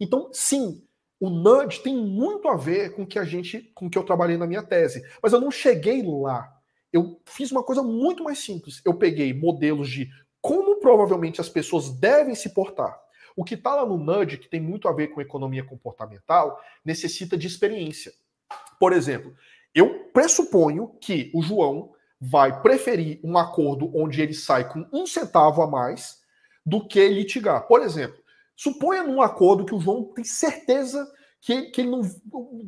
Então, sim, o nudge tem muito a ver com que a gente, com que eu trabalhei na minha tese, mas eu não cheguei lá. Eu fiz uma coisa muito mais simples. Eu peguei modelos de como provavelmente as pessoas devem se portar. O que está lá no nudge, que tem muito a ver com economia comportamental, necessita de experiência. Por exemplo, eu pressuponho que o João vai preferir um acordo onde ele sai com um centavo a mais do que litigar. Por exemplo, suponha num acordo que o João tem certeza que, que ele não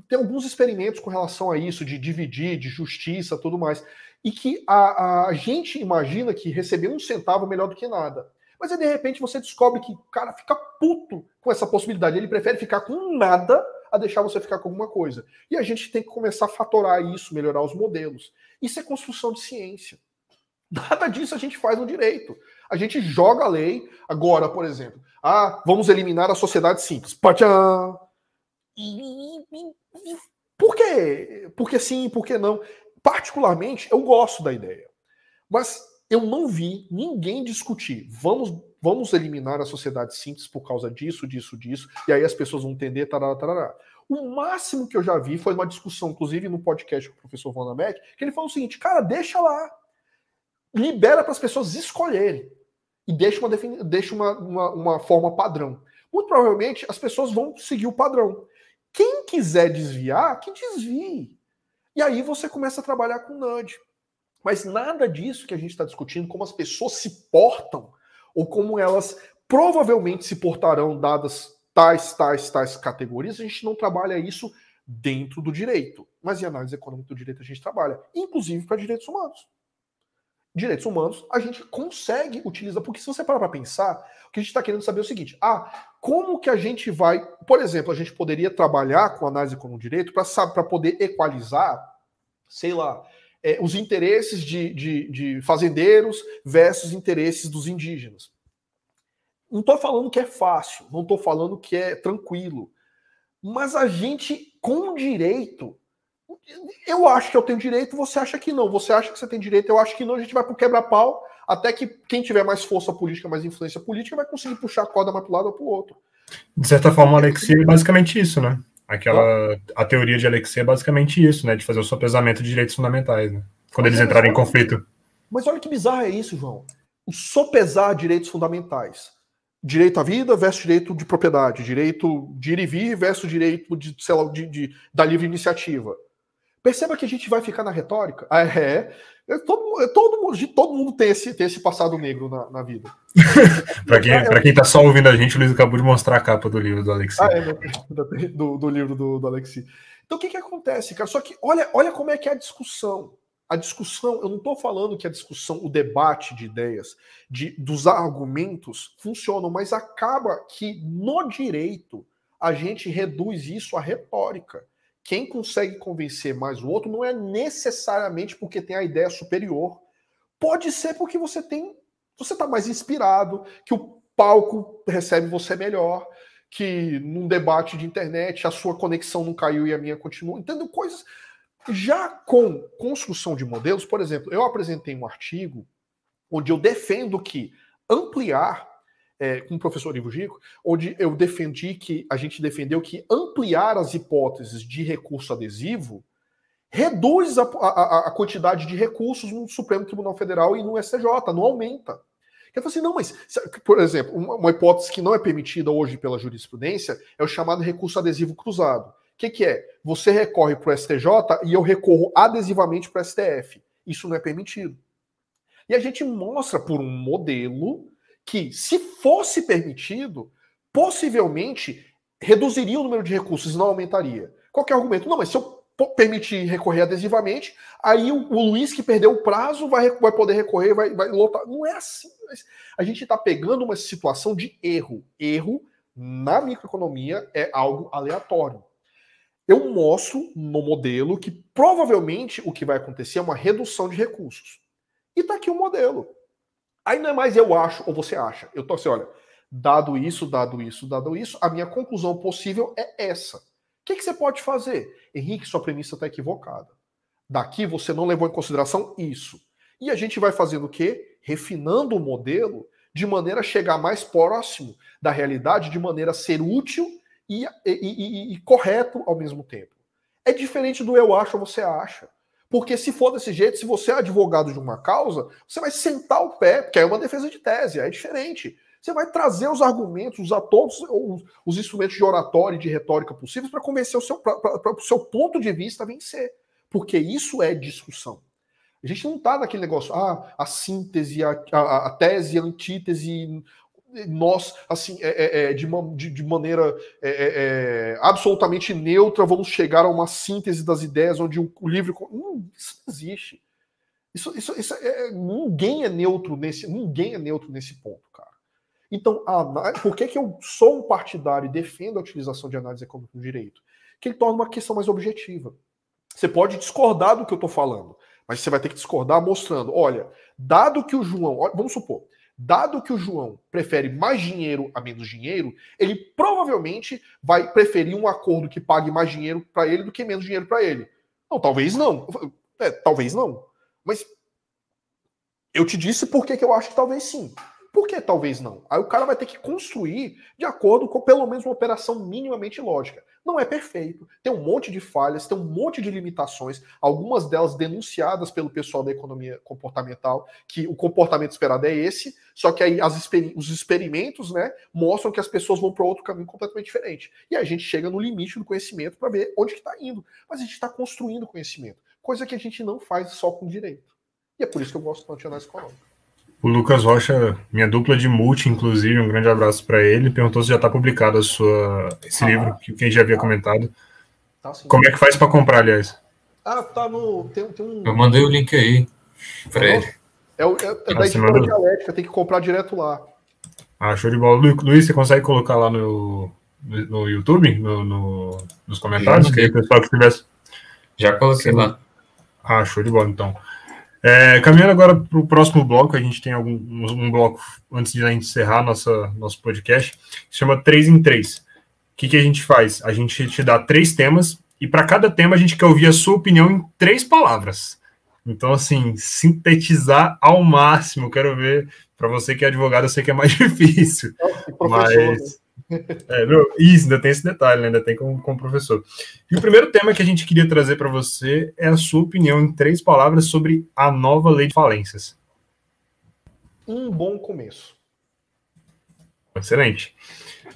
tem alguns experimentos com relação a isso, de dividir, de justiça, tudo mais, e que a, a gente imagina que receber um centavo é melhor do que nada. Mas aí, de repente você descobre que o cara fica puto com essa possibilidade. Ele prefere ficar com nada a deixar você ficar com alguma coisa. E a gente tem que começar a fatorar isso, melhorar os modelos. Isso é construção de ciência. Nada disso a gente faz no direito. A gente joga a lei. Agora, por exemplo, ah, vamos eliminar a sociedade simples. Pachã! Por quê? Porque sim, por que não? Particularmente, eu gosto da ideia. Mas eu não vi ninguém discutir. Vamos, vamos eliminar a sociedade simples por causa disso, disso, disso. E aí as pessoas vão entender. Tarará, tarará. O máximo que eu já vi foi uma discussão, inclusive no podcast com o professor Van Mack, que ele falou o seguinte: cara, deixa lá. Libera para as pessoas escolherem. E deixa, uma, deixa uma, uma, uma forma padrão. Muito provavelmente as pessoas vão seguir o padrão. Quem quiser desviar, que desvie. E aí você começa a trabalhar com nudge. Mas nada disso que a gente está discutindo, como as pessoas se portam, ou como elas provavelmente se portarão dadas tais, tais, tais categorias, a gente não trabalha isso dentro do direito. Mas em análise econômica do direito a gente trabalha, inclusive para direitos humanos. Direitos humanos a gente consegue utilizar, porque se você parar para pensar, o que a gente está querendo saber é o seguinte: ah, como que a gente vai, por exemplo, a gente poderia trabalhar com análise do direito para poder equalizar, sei lá, é, os interesses de, de, de fazendeiros versus interesses dos indígenas. Não estou falando que é fácil, não estou falando que é tranquilo. Mas a gente, com direito, eu acho que eu tenho direito, você acha que não. Você acha que você tem direito, eu acho que não. A gente vai pro quebra-pau, até que quem tiver mais força política, mais influência política, vai conseguir puxar a corda mais para lado ou para o outro. De certa forma, a Alexia é basicamente isso, né? Aquela, a teoria de Alexia é basicamente isso, né? De fazer o sopesamento de direitos fundamentais, né? Quando eles entrarem em conflito. Mas olha que bizarro é isso, João. O sopesar direitos fundamentais direito à vida versus direito de propriedade, direito de ir e vir versus direito de, sei lá, de, de, da livre iniciativa. Perceba que a gente vai ficar na retórica. Ah, é, é, todo, é todo, todo mundo tem esse, tem esse passado negro na, na vida. [laughs] para quem, pra quem tá só ouvindo a gente, o Luiz acabou de mostrar a capa do livro do Alexi. Ah, é, do, do, livro do, do Alexi. Então o que, que acontece, cara? Só que olha, olha como é que é a discussão a discussão, eu não estou falando que a discussão, o debate de ideias, de, dos argumentos funcionam, mas acaba que no direito a gente reduz isso à retórica. Quem consegue convencer mais o outro não é necessariamente porque tem a ideia superior. Pode ser porque você tem, você está mais inspirado, que o palco recebe você melhor, que num debate de internet a sua conexão não caiu e a minha continua. Entendeu? Coisas já com construção de modelos, por exemplo, eu apresentei um artigo onde eu defendo que ampliar, é, com o professor Ivo Gico, onde eu defendi que a gente defendeu que ampliar as hipóteses de recurso adesivo reduz a, a, a quantidade de recursos no Supremo Tribunal Federal e no STJ, não aumenta. Eu falei assim, não, mas, por exemplo, uma hipótese que não é permitida hoje pela jurisprudência é o chamado recurso adesivo cruzado. O que, que é? Você recorre para o STJ e eu recorro adesivamente para o STF. Isso não é permitido. E a gente mostra por um modelo que, se fosse permitido, possivelmente reduziria o número de recursos, não aumentaria. Qual o argumento? Não, mas se eu permitir recorrer adesivamente, aí o, o Luiz que perdeu o prazo vai, vai poder recorrer, vai, vai lotar. Não é assim. A gente está pegando uma situação de erro. Erro na microeconomia é algo aleatório eu mostro no modelo que provavelmente o que vai acontecer é uma redução de recursos. E tá aqui o modelo. Aí não é mais eu acho ou você acha. Eu tô assim, olha, dado isso, dado isso, dado isso, a minha conclusão possível é essa. O que, que você pode fazer? Henrique, sua premissa está equivocada. Daqui você não levou em consideração isso. E a gente vai fazendo o quê? Refinando o modelo de maneira a chegar mais próximo da realidade, de maneira a ser útil e, e, e, e correto ao mesmo tempo. É diferente do eu acho ou você acha. Porque se for desse jeito, se você é advogado de uma causa, você vai sentar o pé, porque é uma defesa de tese, é diferente. Você vai trazer os argumentos, usar todos os, os instrumentos de oratória e de retórica possíveis para convencer o seu, para o seu ponto de vista a vencer. Porque isso é discussão. A gente não está naquele negócio, ah, a síntese, a, a, a tese, a antítese, nós, assim, é, é, é de, de, de, maneira é, é, é, absolutamente neutra, vamos chegar a uma síntese das ideias onde o, o livro. Hum, isso não existe. Isso, isso, isso é, ninguém é neutro nesse, ninguém é neutro nesse ponto, cara. Então, a, por que, que eu sou um partidário e defendo a utilização de análise econômica do direito? Que ele torna uma questão mais objetiva. Você pode discordar do que eu estou falando, mas você vai ter que discordar mostrando, olha, dado que o João, vamos supor, Dado que o João prefere mais dinheiro a menos dinheiro, ele provavelmente vai preferir um acordo que pague mais dinheiro para ele do que menos dinheiro para ele. Não, talvez não. É, talvez não. Mas eu te disse por que eu acho que talvez sim. Por que talvez não? Aí o cara vai ter que construir de acordo com pelo menos uma operação minimamente lógica. Não é perfeito, tem um monte de falhas, tem um monte de limitações, algumas delas denunciadas pelo pessoal da economia comportamental, que o comportamento esperado é esse, só que aí exper os experimentos né, mostram que as pessoas vão para outro caminho completamente diferente. E a gente chega no limite do conhecimento para ver onde que está indo. Mas a gente está construindo conhecimento, coisa que a gente não faz só com direito. E é por isso que eu gosto de análise econômica. O Lucas Rocha, minha dupla de multi, inclusive, um grande abraço para ele, perguntou se já está publicado a sua, esse ah, livro, que quem já havia comentado. Tá, Como é que faz para comprar, aliás? Ah, tá no. Tem, tem um... Eu mandei o link aí para tá ele. É, é, é da editora dialética, tem que comprar direto lá. Ah, show de bola. Luiz, você consegue colocar lá no, no YouTube, no, no nos comentários? Que o pessoal que tivesse. Já coloquei Sim. lá. Ah, show de bola, então. É, caminhando agora para o próximo bloco, a gente tem algum, um bloco antes de a gente encerrar nossa, nosso podcast, que chama 3 em 3. O que, que a gente faz? A gente te dá três temas e para cada tema a gente quer ouvir a sua opinião em três palavras. Então, assim, sintetizar ao máximo. Quero ver, para você que é advogado, eu sei que é mais [laughs] difícil. É, mas, né? [laughs] É, não, isso, ainda tem esse detalhe, né? ainda tem como, como professor. E o primeiro tema que a gente queria trazer para você é a sua opinião em três palavras sobre a nova lei de falências. Um bom começo. Excelente.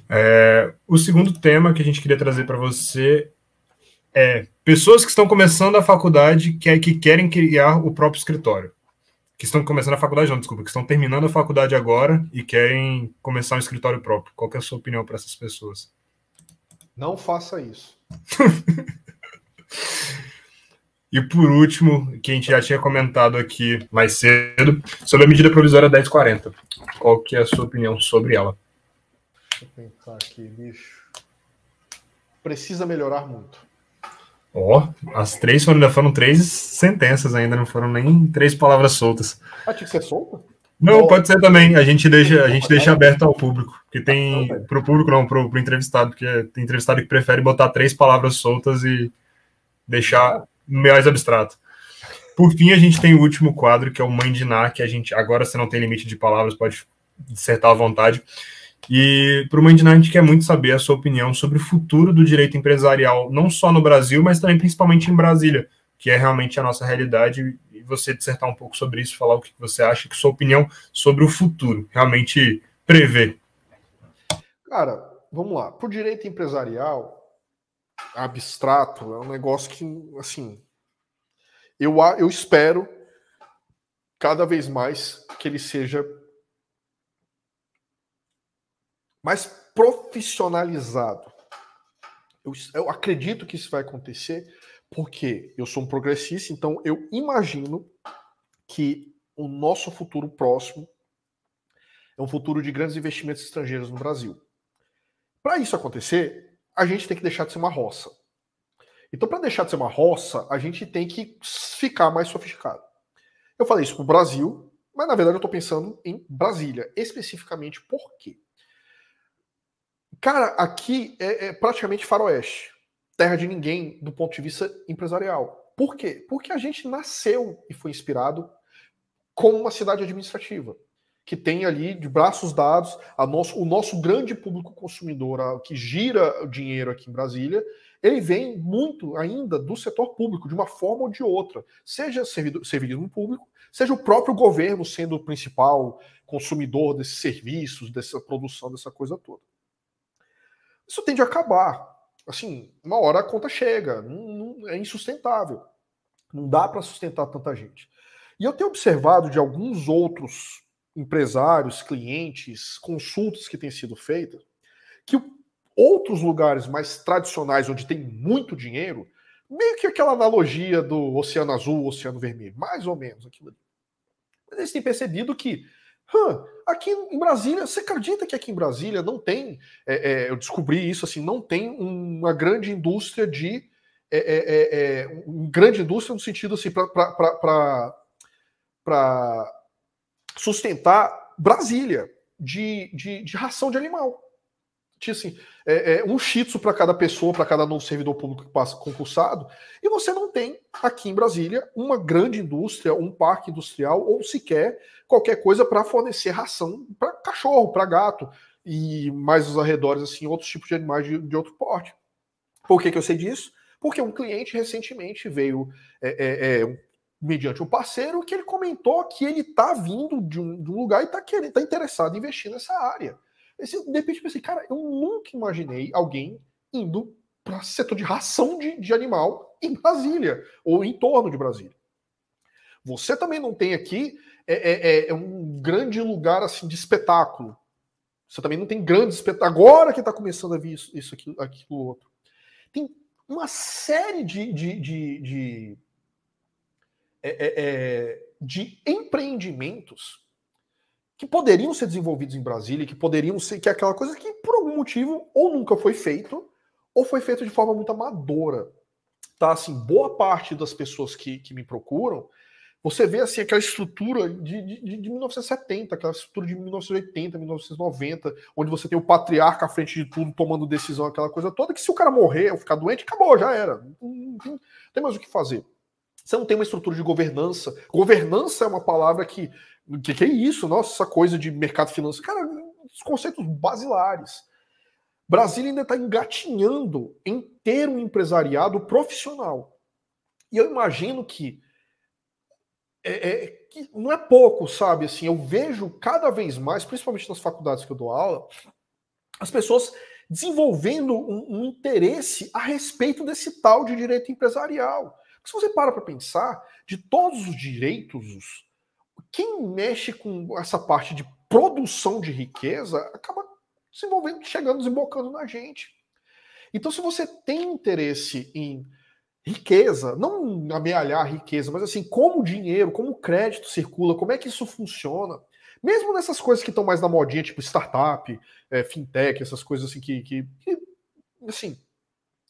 É, o segundo tema que a gente queria trazer para você é pessoas que estão começando a faculdade que, que querem criar o próprio escritório que estão começando a faculdade, não, desculpa, que estão terminando a faculdade agora e querem começar um escritório próprio. Qual é a sua opinião para essas pessoas? Não faça isso. [laughs] e por último, que a gente já tinha comentado aqui mais cedo, sobre a medida provisória 1040. Qual que é a sua opinião sobre ela? Deixa eu pensar aqui, bicho. Precisa melhorar muito. Ó, oh, as três foram, ainda foram três sentenças ainda, não foram nem três palavras soltas. Ah, tinha que ser solta? Não, pode ser também. A gente deixa, a gente deixa aberto ao público. Porque tem. Para o público, não, para o entrevistado, porque tem entrevistado que prefere botar três palavras soltas e deixar mais abstrato. Por fim, a gente tem o último quadro, que é o Mãe de Ná, que a gente. Agora você não tem limite de palavras, pode dissertar à vontade. E para o Mandina, a gente quer muito saber a sua opinião sobre o futuro do direito empresarial, não só no Brasil, mas também principalmente em Brasília, que é realmente a nossa realidade, e você dissertar um pouco sobre isso, falar o que você acha, que sua opinião sobre o futuro, realmente prever. Cara, vamos lá. Para o direito empresarial, abstrato, é um negócio que, assim, eu, eu espero cada vez mais que ele seja mais profissionalizado. Eu, eu acredito que isso vai acontecer porque eu sou um progressista, então eu imagino que o nosso futuro próximo é um futuro de grandes investimentos estrangeiros no Brasil. Para isso acontecer, a gente tem que deixar de ser uma roça. Então, para deixar de ser uma roça, a gente tem que ficar mais sofisticado. Eu falei isso para o Brasil, mas na verdade eu estou pensando em Brasília, especificamente por quê? Cara, aqui é, é, praticamente faroeste. Terra de ninguém do ponto de vista empresarial. Por quê? Porque a gente nasceu e foi inspirado como uma cidade administrativa, que tem ali de braços dados nosso, o nosso grande público consumidor, a, que gira o dinheiro aqui em Brasília, ele vem muito ainda do setor público, de uma forma ou de outra. Seja servidor, servidismo público, seja o próprio governo sendo o principal consumidor desses serviços, dessa produção, dessa coisa toda isso tende a acabar. Assim, uma hora a conta chega, não, não, é insustentável. Não dá para sustentar tanta gente. E eu tenho observado de alguns outros empresários, clientes, consultas que têm sido feitas, que outros lugares mais tradicionais, onde tem muito dinheiro, meio que aquela analogia do Oceano Azul, Oceano Vermelho, mais ou menos aquilo ali. Mas eles têm percebido que Hã, aqui em Brasília, você acredita que aqui em Brasília não tem? É, é, eu descobri isso assim, não tem uma grande indústria de é, é, é, é uma grande indústria no sentido assim para sustentar Brasília de, de, de ração de animal. Tinha assim, é, é, um shih para cada pessoa, para cada novo servidor público que passa concursado, e você não tem aqui em Brasília uma grande indústria, um parque industrial, ou sequer qualquer coisa para fornecer ração para cachorro, para gato, e mais os arredores, assim, outros tipos de animais de, de outro porte. Por que, que eu sei disso? Porque um cliente recentemente veio é, é, é mediante um parceiro que ele comentou que ele está vindo de um, de um, lugar e está tá interessado em investir nessa área. Esse, de repente pensei, cara, eu nunca imaginei alguém indo para setor de ração de, de animal em Brasília ou em torno de Brasília. Você também não tem aqui é, é, é, é um grande lugar assim de espetáculo. Você também não tem grandes espetáculos. Agora que está começando a vir isso, isso aqui, aquilo, outro. Tem uma série de, de, de, de, é, é, é de empreendimentos que poderiam ser desenvolvidos em Brasília, que poderiam ser, que é aquela coisa que por algum motivo ou nunca foi feito, ou foi feito de forma muito amadora. Tá, assim, boa parte das pessoas que, que me procuram, você vê assim aquela estrutura de, de, de 1970, aquela estrutura de 1980, 1990, onde você tem o patriarca à frente de tudo, tomando decisão, aquela coisa toda, que se o cara morrer ou ficar doente, acabou, já era. Não, tem mais o que fazer. Você não tem uma estrutura de governança. Governança é uma palavra que o que, que, é isso? Nossa, essa coisa de mercado financeiro. Cara, os conceitos basilares. Brasília ainda está engatinhando em ter um empresariado profissional. E eu imagino que, é, é, que não é pouco, sabe? Assim, eu vejo cada vez mais, principalmente nas faculdades que eu dou aula, as pessoas desenvolvendo um, um interesse a respeito desse tal de direito empresarial. Se você para para pensar, de todos os direitos quem mexe com essa parte de produção de riqueza acaba desenvolvendo, chegando, desembocando na gente. Então, se você tem interesse em riqueza, não amealhar a riqueza, mas assim, como o dinheiro, como o crédito circula, como é que isso funciona, mesmo nessas coisas que estão mais na modinha, tipo startup, é, fintech, essas coisas assim que, que, que assim,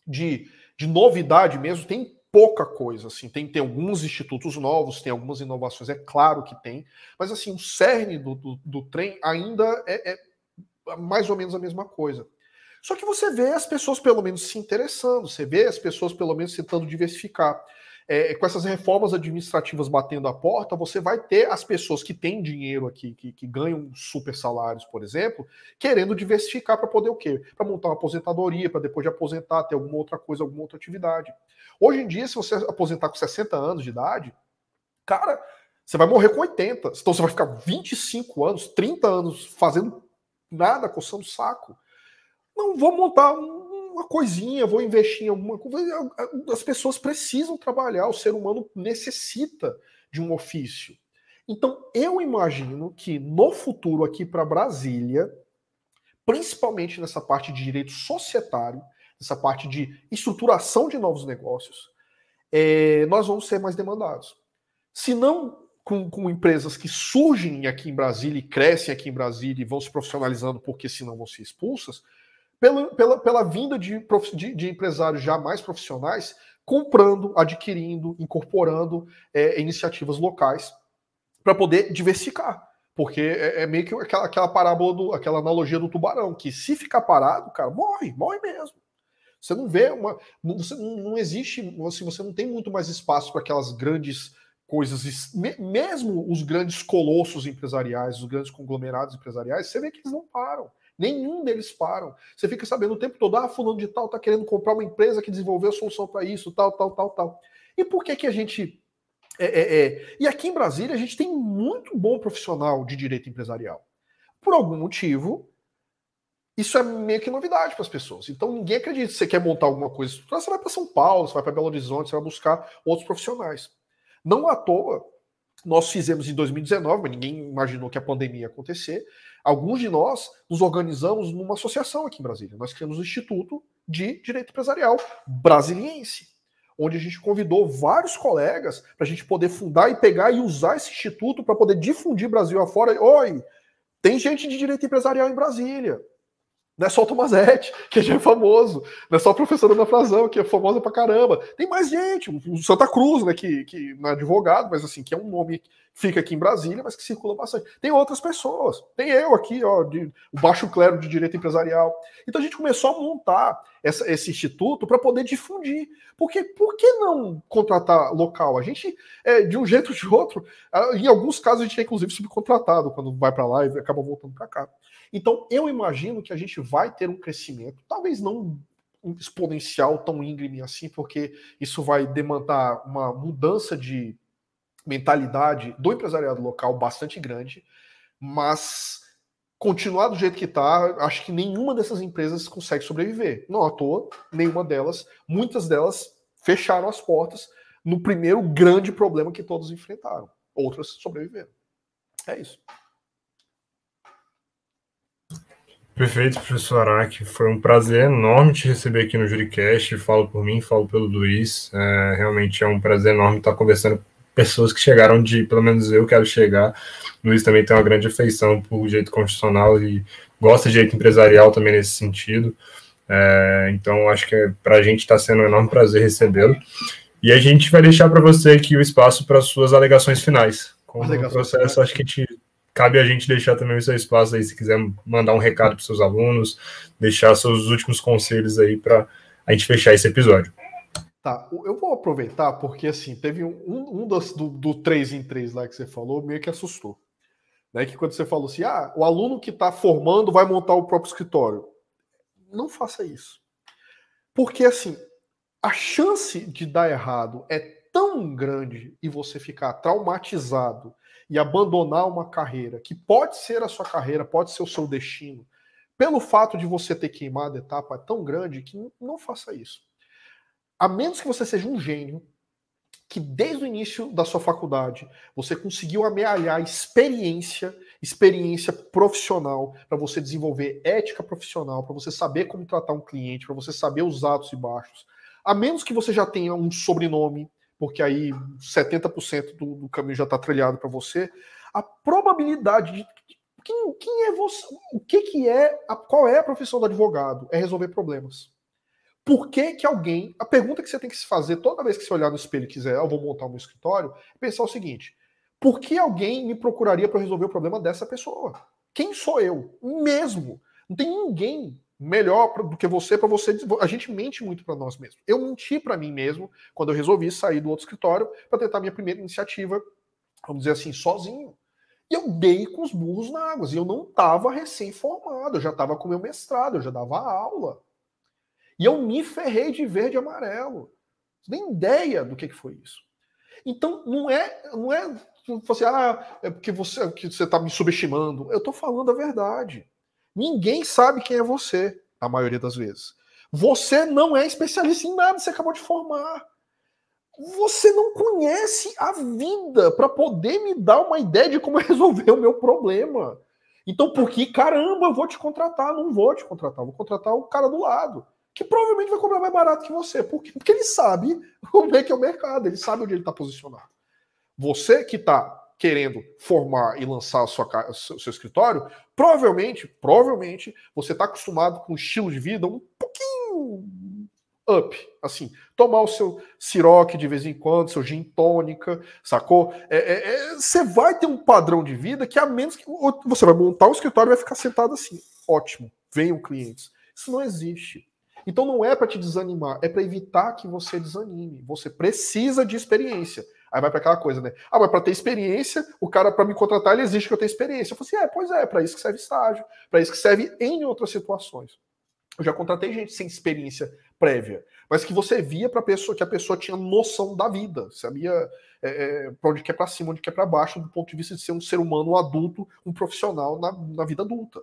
de, de novidade mesmo, tem pouca coisa, assim, tem, tem alguns institutos novos, tem algumas inovações, é claro que tem, mas assim, o cerne do, do, do trem ainda é, é, mais ou menos a mesma coisa. Só que você vê as pessoas pelo menos se interessando, você vê as pessoas pelo menos tentando diversificar é, com essas reformas administrativas batendo a porta, você vai ter as pessoas que têm dinheiro aqui, que, que ganham super salários, por exemplo, querendo diversificar para poder o quê? Para montar uma aposentadoria, para depois de aposentar, ter alguma outra coisa, alguma outra atividade. Hoje em dia, se você aposentar com 60 anos de idade, cara, você vai morrer com 80. Então você vai ficar 25 anos, 30 anos fazendo nada, coçando o saco. Não vou montar um uma coisinha, vou investir em alguma coisa. As pessoas precisam trabalhar, o ser humano necessita de um ofício. Então, eu imagino que no futuro aqui para Brasília, principalmente nessa parte de direito societário, nessa parte de estruturação de novos negócios, é, nós vamos ser mais demandados. Se não com, com, empresas que surgem aqui em Brasília e crescem aqui em Brasília e vão se profissionalizando porque senão vão ser expulsas, pela, pela, pela vinda de, de, de, empresários já mais profissionais comprando, adquirindo, incorporando é, iniciativas locais para poder diversificar. Porque é, é, meio que aquela, aquela parábola, do, aquela analogia do tubarão, que se ficar parado, cara, morre, morre mesmo. Você não vê uma. Você não, não existe. Assim, você não tem muito mais espaço para aquelas grandes coisas. Mesmo os grandes colossos empresariais, os grandes conglomerados empresariais, você vê que eles não param. Nenhum deles param. Você fica sabendo o tempo todo, ah, fulano de tal está querendo comprar uma empresa que desenvolveu a solução para isso, tal, tal, tal, tal. E por que que a gente... É, é, é... E aqui em Brasília a gente tem muito bom profissional de direito empresarial. Por algum motivo, isso é meio que novidade para as pessoas. Então ninguém acredita. Se você quer montar alguma coisa, você vai para São Paulo, você vai para Belo Horizonte, você vai buscar outros profissionais. Não à toa, nós fizemos em 2019, mas ninguém imaginou que a pandemia ia acontecer. Alguns de nós nos organizamos numa associação aqui em Brasília. Nós criamos o Instituto de Direito Empresarial Brasiliense, onde a gente convidou vários colegas para a gente poder fundar e pegar e usar esse instituto para poder difundir Brasil afora. Oi, tem gente de direito empresarial em Brasília. Não é só o Tomazete, que já é famoso. Não é só a professora Ana Frazão, que é famosa pra caramba. Tem mais gente. O Santa Cruz, né, que, que não é advogado, mas assim, que é um nome fica aqui em Brasília, mas que circula bastante. Tem outras pessoas. Tem eu aqui, ó, de, o baixo clero de direito empresarial. Então a gente começou a montar essa, esse instituto para poder difundir. Porque por que não contratar local? A gente, é, de um jeito ou de outro, em alguns casos a gente é inclusive subcontratado quando vai para lá e acaba voltando para cá. Então eu imagino que a gente vai ter um crescimento, talvez não exponencial tão íngreme assim, porque isso vai demandar uma mudança de mentalidade do empresariado local bastante grande, mas continuar do jeito que está, acho que nenhuma dessas empresas consegue sobreviver. Não à toa, nenhuma delas, muitas delas fecharam as portas no primeiro grande problema que todos enfrentaram. Outras sobreviveram. É isso. Perfeito, professor Araque. Foi um prazer enorme te receber aqui no Juricast. Falo por mim, falo pelo Luiz. É, realmente é um prazer enorme estar conversando pessoas que chegaram de, pelo menos eu quero chegar. O Luiz também tem uma grande afeição por direito constitucional e gosta de direito empresarial também nesse sentido. É, então, acho que para a gente está sendo um enorme prazer recebê-lo. E a gente vai deixar para você aqui o espaço para suas alegações finais. Como alegações processo, acho que a gente, cabe a gente deixar também o seu espaço aí, se quiser mandar um recado para seus alunos, deixar seus últimos conselhos aí para a gente fechar esse episódio. Tá, eu vou aproveitar porque assim, teve um, um dos, do, do 3 em 3 lá que você falou, meio que assustou. Né? Que quando você falou assim, ah, o aluno que está formando vai montar o próprio escritório. Não faça isso. Porque assim, a chance de dar errado é tão grande e você ficar traumatizado e abandonar uma carreira que pode ser a sua carreira, pode ser o seu destino, pelo fato de você ter queimado a etapa é tão grande que não faça isso a menos que você seja um gênio, que desde o início da sua faculdade você conseguiu amealhar experiência, experiência profissional, para você desenvolver ética profissional, para você saber como tratar um cliente, para você saber os altos e baixos. A menos que você já tenha um sobrenome, porque aí 70% do, do caminho já está trilhado para você, a probabilidade de quem, quem, é você, o que, que é, a, qual é a profissão do advogado? É resolver problemas. Por que, que alguém. A pergunta que você tem que se fazer toda vez que você olhar no espelho e quiser, eu vou montar um escritório, é pensar o seguinte: por que alguém me procuraria para resolver o problema dessa pessoa? Quem sou eu? Mesmo. Não tem ninguém melhor do que você para você. A gente mente muito para nós mesmos. Eu menti para mim mesmo quando eu resolvi sair do outro escritório para tentar minha primeira iniciativa, vamos dizer assim, sozinho. E eu dei com os burros na água. E eu não estava recém-formado, eu já estava com meu mestrado, eu já dava aula. E eu me ferrei de verde e amarelo. Nem ideia do que, que foi isso. Então, não é, não é você, ah, é porque você que você está me subestimando. Eu estou falando a verdade. Ninguém sabe quem é você, a maioria das vezes. Você não é especialista em nada, você acabou de formar. Você não conhece a vida para poder me dar uma ideia de como [laughs] resolver o meu problema. Então, por que caramba, eu vou te contratar? Não vou te contratar, vou contratar o cara do lado que provavelmente vai cobrar mais barato que você. Por quê? Porque ele sabe [laughs] como é que é o mercado, ele sabe onde ele está posicionado. Você que está querendo formar e lançar sua, o seu escritório, provavelmente, provavelmente, você está acostumado com um estilo de vida um pouquinho up, assim, tomar o seu siroque de vez em quando, seu gin tônica, sacou? É, é, é, você vai ter um padrão de vida que a menos que você vai montar o escritório e vai ficar sentado assim, ótimo, venham clientes. Isso não existe. Então não é para te desanimar, é para evitar que você desanime. Você precisa de experiência. Aí vai para aquela coisa, né? Ah, mas para ter experiência, o cara para me contratar, ele exige que eu tenha experiência. Eu falei assim: é, pois é, para isso que serve estágio, para isso que serve em outras situações. Eu já contratei gente sem experiência prévia, mas que você via para pessoa que a pessoa tinha noção da vida, sabia é, é, para onde quer para cima, onde quer para baixo, do ponto de vista de ser um ser humano um adulto, um profissional na, na vida adulta.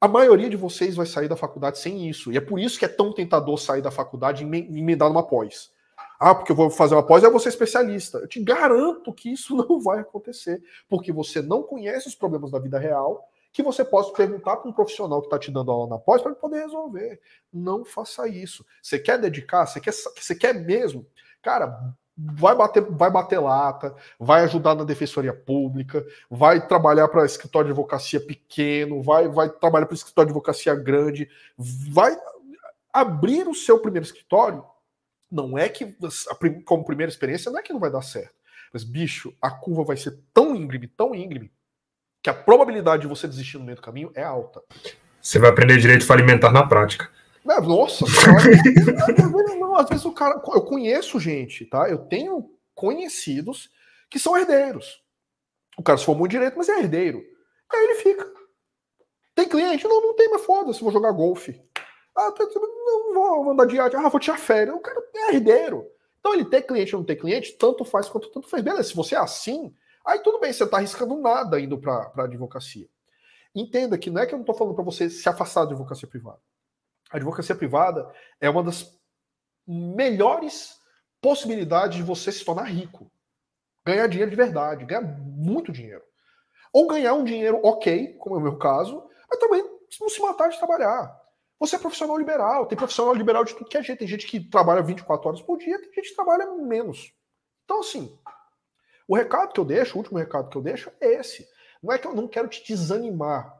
A maioria de vocês vai sair da faculdade sem isso. E é por isso que é tão tentador sair da faculdade e emendar numa pós. Ah, porque eu vou fazer uma pós e eu vou ser especialista. Eu te garanto que isso [laughs] não vai acontecer, porque você não conhece os problemas da vida real que você possa perguntar para um profissional que está te dando aula na pós para poder resolver. Não faça isso. Você quer dedicar? Você quer, você quer mesmo? Cara, vai bater, vai bater lata, vai ajudar na defensoria pública, vai trabalhar para escritório de advocacia pequeno, vai, vai trabalhar para escritório de advocacia grande, vai abrir o seu primeiro escritório. Não é que, como primeira experiência, não é que não vai dar certo. Mas, bicho, a curva vai ser tão íngreme, tão íngreme, que a probabilidade de você desistir no meio do caminho é alta. Você vai aprender direito falimentar na prática. Nossa, [laughs] não, às vezes o cara. Eu conheço gente, tá? Eu tenho conhecidos que são herdeiros. O cara se formou direito, mas é herdeiro. Aí ele fica. Tem cliente? Não, não tem, mas foda-se, vou jogar golfe. Ah, não vou mandar de. Ah, vou tirar férias. O cara é herdeiro. Então ele ter cliente ou não ter cliente, tanto faz quanto tanto faz. Beleza, se você é assim, aí tudo bem, você está arriscando nada indo para a advocacia. Entenda que não é que eu não estou falando para você se afastar da advocacia privada. A advocacia privada é uma das melhores possibilidades de você se tornar rico. Ganhar dinheiro de verdade, ganhar muito dinheiro. Ou ganhar um dinheiro ok, como é o meu caso, mas também não se matar de trabalhar. Você é profissional liberal, tem profissional liberal de tudo que é jeito. Tem gente que trabalha 24 horas por dia, tem gente que trabalha menos. Então, assim, o recado que eu deixo, o último recado que eu deixo é esse. Não é que eu não quero te desanimar.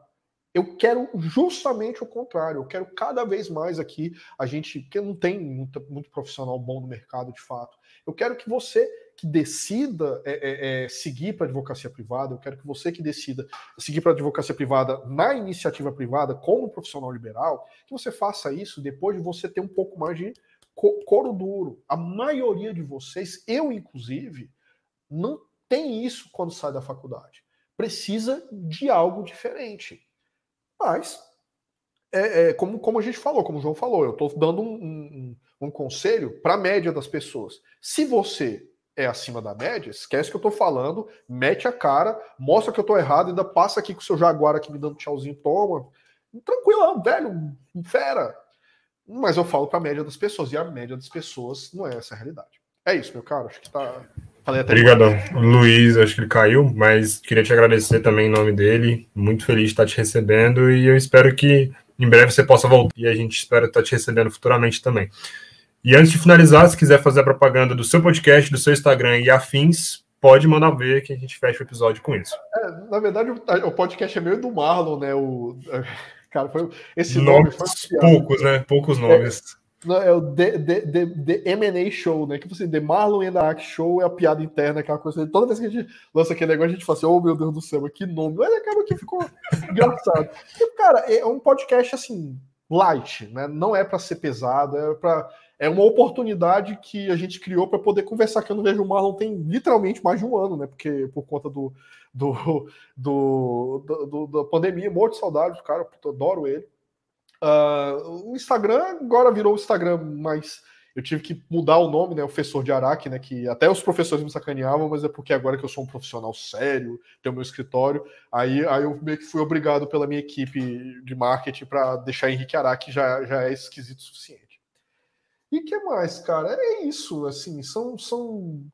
Eu quero justamente o contrário. Eu quero cada vez mais aqui a gente, que não tem muito, muito profissional bom no mercado de fato. Eu quero que você que decida é, é, é, seguir para a advocacia privada, eu quero que você que decida seguir para a advocacia privada na iniciativa privada como profissional liberal, que você faça isso depois de você ter um pouco mais de couro duro. A maioria de vocês, eu inclusive, não tem isso quando sai da faculdade. Precisa de algo diferente. Mas, é, é, como, como a gente falou, como o João falou, eu estou dando um, um, um conselho para a média das pessoas. Se você é acima da média, esquece que eu estou falando, mete a cara, mostra que eu estou errado, ainda passa aqui com o seu Jaguar aqui me dando tchauzinho, toma. Tranquilão, velho, fera. Mas eu falo para a média das pessoas, e a média das pessoas não é essa a realidade. É isso, meu caro, acho que tá. Falei até Obrigadão. Luiz, acho que ele caiu, mas queria te agradecer também em nome dele. Muito feliz de estar te recebendo e eu espero que em breve você possa voltar e a gente espera estar te recebendo futuramente também. E antes de finalizar, se quiser fazer a propaganda do seu podcast, do seu Instagram e afins, pode mandar ver que a gente fecha o episódio com isso. É, na verdade, o podcast é meio do Marlon, né? O, [laughs] cara, foi, esse nomes nome foi poucos, né? Poucos nomes. Não, é o The, the, the, the M&A Show, né? Que você, The Marlon and the Show é a piada interna, aquela coisa. Toda vez que a gente lança aquele negócio, a gente fala assim, oh meu Deus do céu, que nome. Mas acaba que ficou [laughs] engraçado. E, cara, é um podcast, assim, light, né? Não é para ser pesado, é para é uma oportunidade que a gente criou para poder conversar, que eu não vejo o Marlon tem literalmente mais de um ano, né? Porque por conta do, do, [laughs] do, do, da pandemia, morto de saudade do cara, adoro ele. Uh, o Instagram agora virou o Instagram, mas eu tive que mudar o nome, né? O professor de Araque, né? Que até os professores me sacaneavam, mas é porque agora que eu sou um profissional sério, tenho meu escritório, aí, aí eu meio que fui obrigado pela minha equipe de marketing para deixar Henrique Araque já, já é esquisito o suficiente. E que mais, cara? É isso, assim, são. são...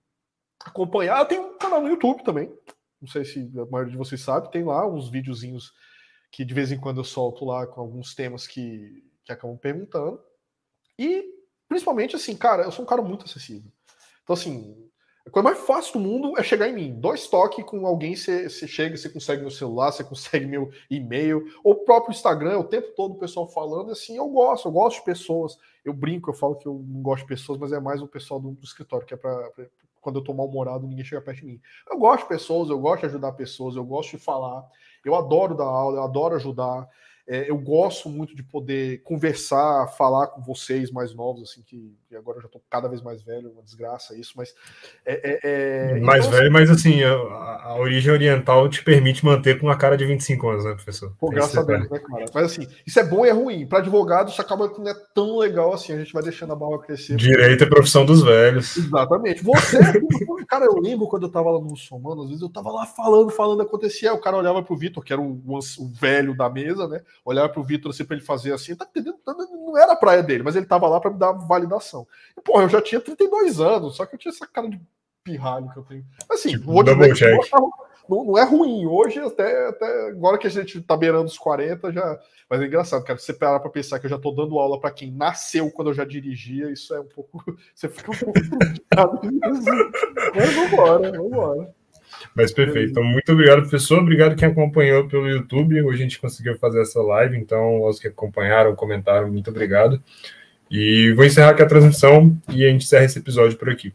Acompanhar. Tenho um canal no YouTube também. Não sei se a maioria de vocês sabe, tem lá uns videozinhos que de vez em quando eu solto lá com alguns temas que, que acabam perguntando. E, principalmente, assim, cara, eu sou um cara muito acessível. Então, assim, a coisa mais fácil do mundo é chegar em mim. Dois toques com alguém, você, chega, você consegue meu celular, você [laughs] consegue meu e-mail, ou o próprio Instagram, o tempo todo o pessoal falando, assim, eu gosto, eu gosto de pessoas. Eu brinco, eu falo que eu não gosto de pessoas, mas é mais o pessoal do, do escritório, que é para quando eu tô mal-humorado, ninguém chega perto de mim. Eu gosto de pessoas, eu gosto de ajudar pessoas, eu gosto de falar. Eu adoro dar aula, eu adoro ajudar. É, eu gosto muito de poder conversar, falar com vocês mais novos, assim, que, que agora eu já estou cada vez mais velho, uma desgraça isso, mas. É, é, é mais então, velho, mas assim, a, a, origem oriental te permite manter com uma cara de 25 anos, né, professor? Pô, graças a Deus, né, cara? Mas assim, isso é bom e é ruim. Para advogado, isso acaba que não é tão legal assim, a gente vai deixando a barba crescer. Direito é profissão dos velhos. Exatamente. Você, [laughs] cara, eu lembro quando eu estava lá no Muçulmano, às vezes eu estava lá falando, falando, acontecia, o cara olhava pro Vitor, que era o, o velho da mesa, né? Olhava pro Vitor assim para ele fazer assim, tá entendendo? Não era a praia dele, mas ele tava lá para me dar validação. E, porra, eu já tinha 32 anos, só que eu tinha essa cara de pirralho que eu tenho. Assim, tipo, vou dizer que não, não, é ruim. Hoje, até, até agora que a gente tá beirando os 40, já. Mas é engraçado, cara. Você parar para pensar que eu já tô dando aula para quem nasceu quando eu já dirigia, isso é um pouco. [laughs] Você fica um pouco. [laughs] Mas vambora, vambora. Mas perfeito. Então, muito obrigado, professor. Obrigado quem acompanhou pelo YouTube. Hoje a gente conseguiu fazer essa live. Então, aos que acompanharam, comentaram, muito obrigado. E vou encerrar aqui a transmissão e a gente encerra esse episódio por aqui.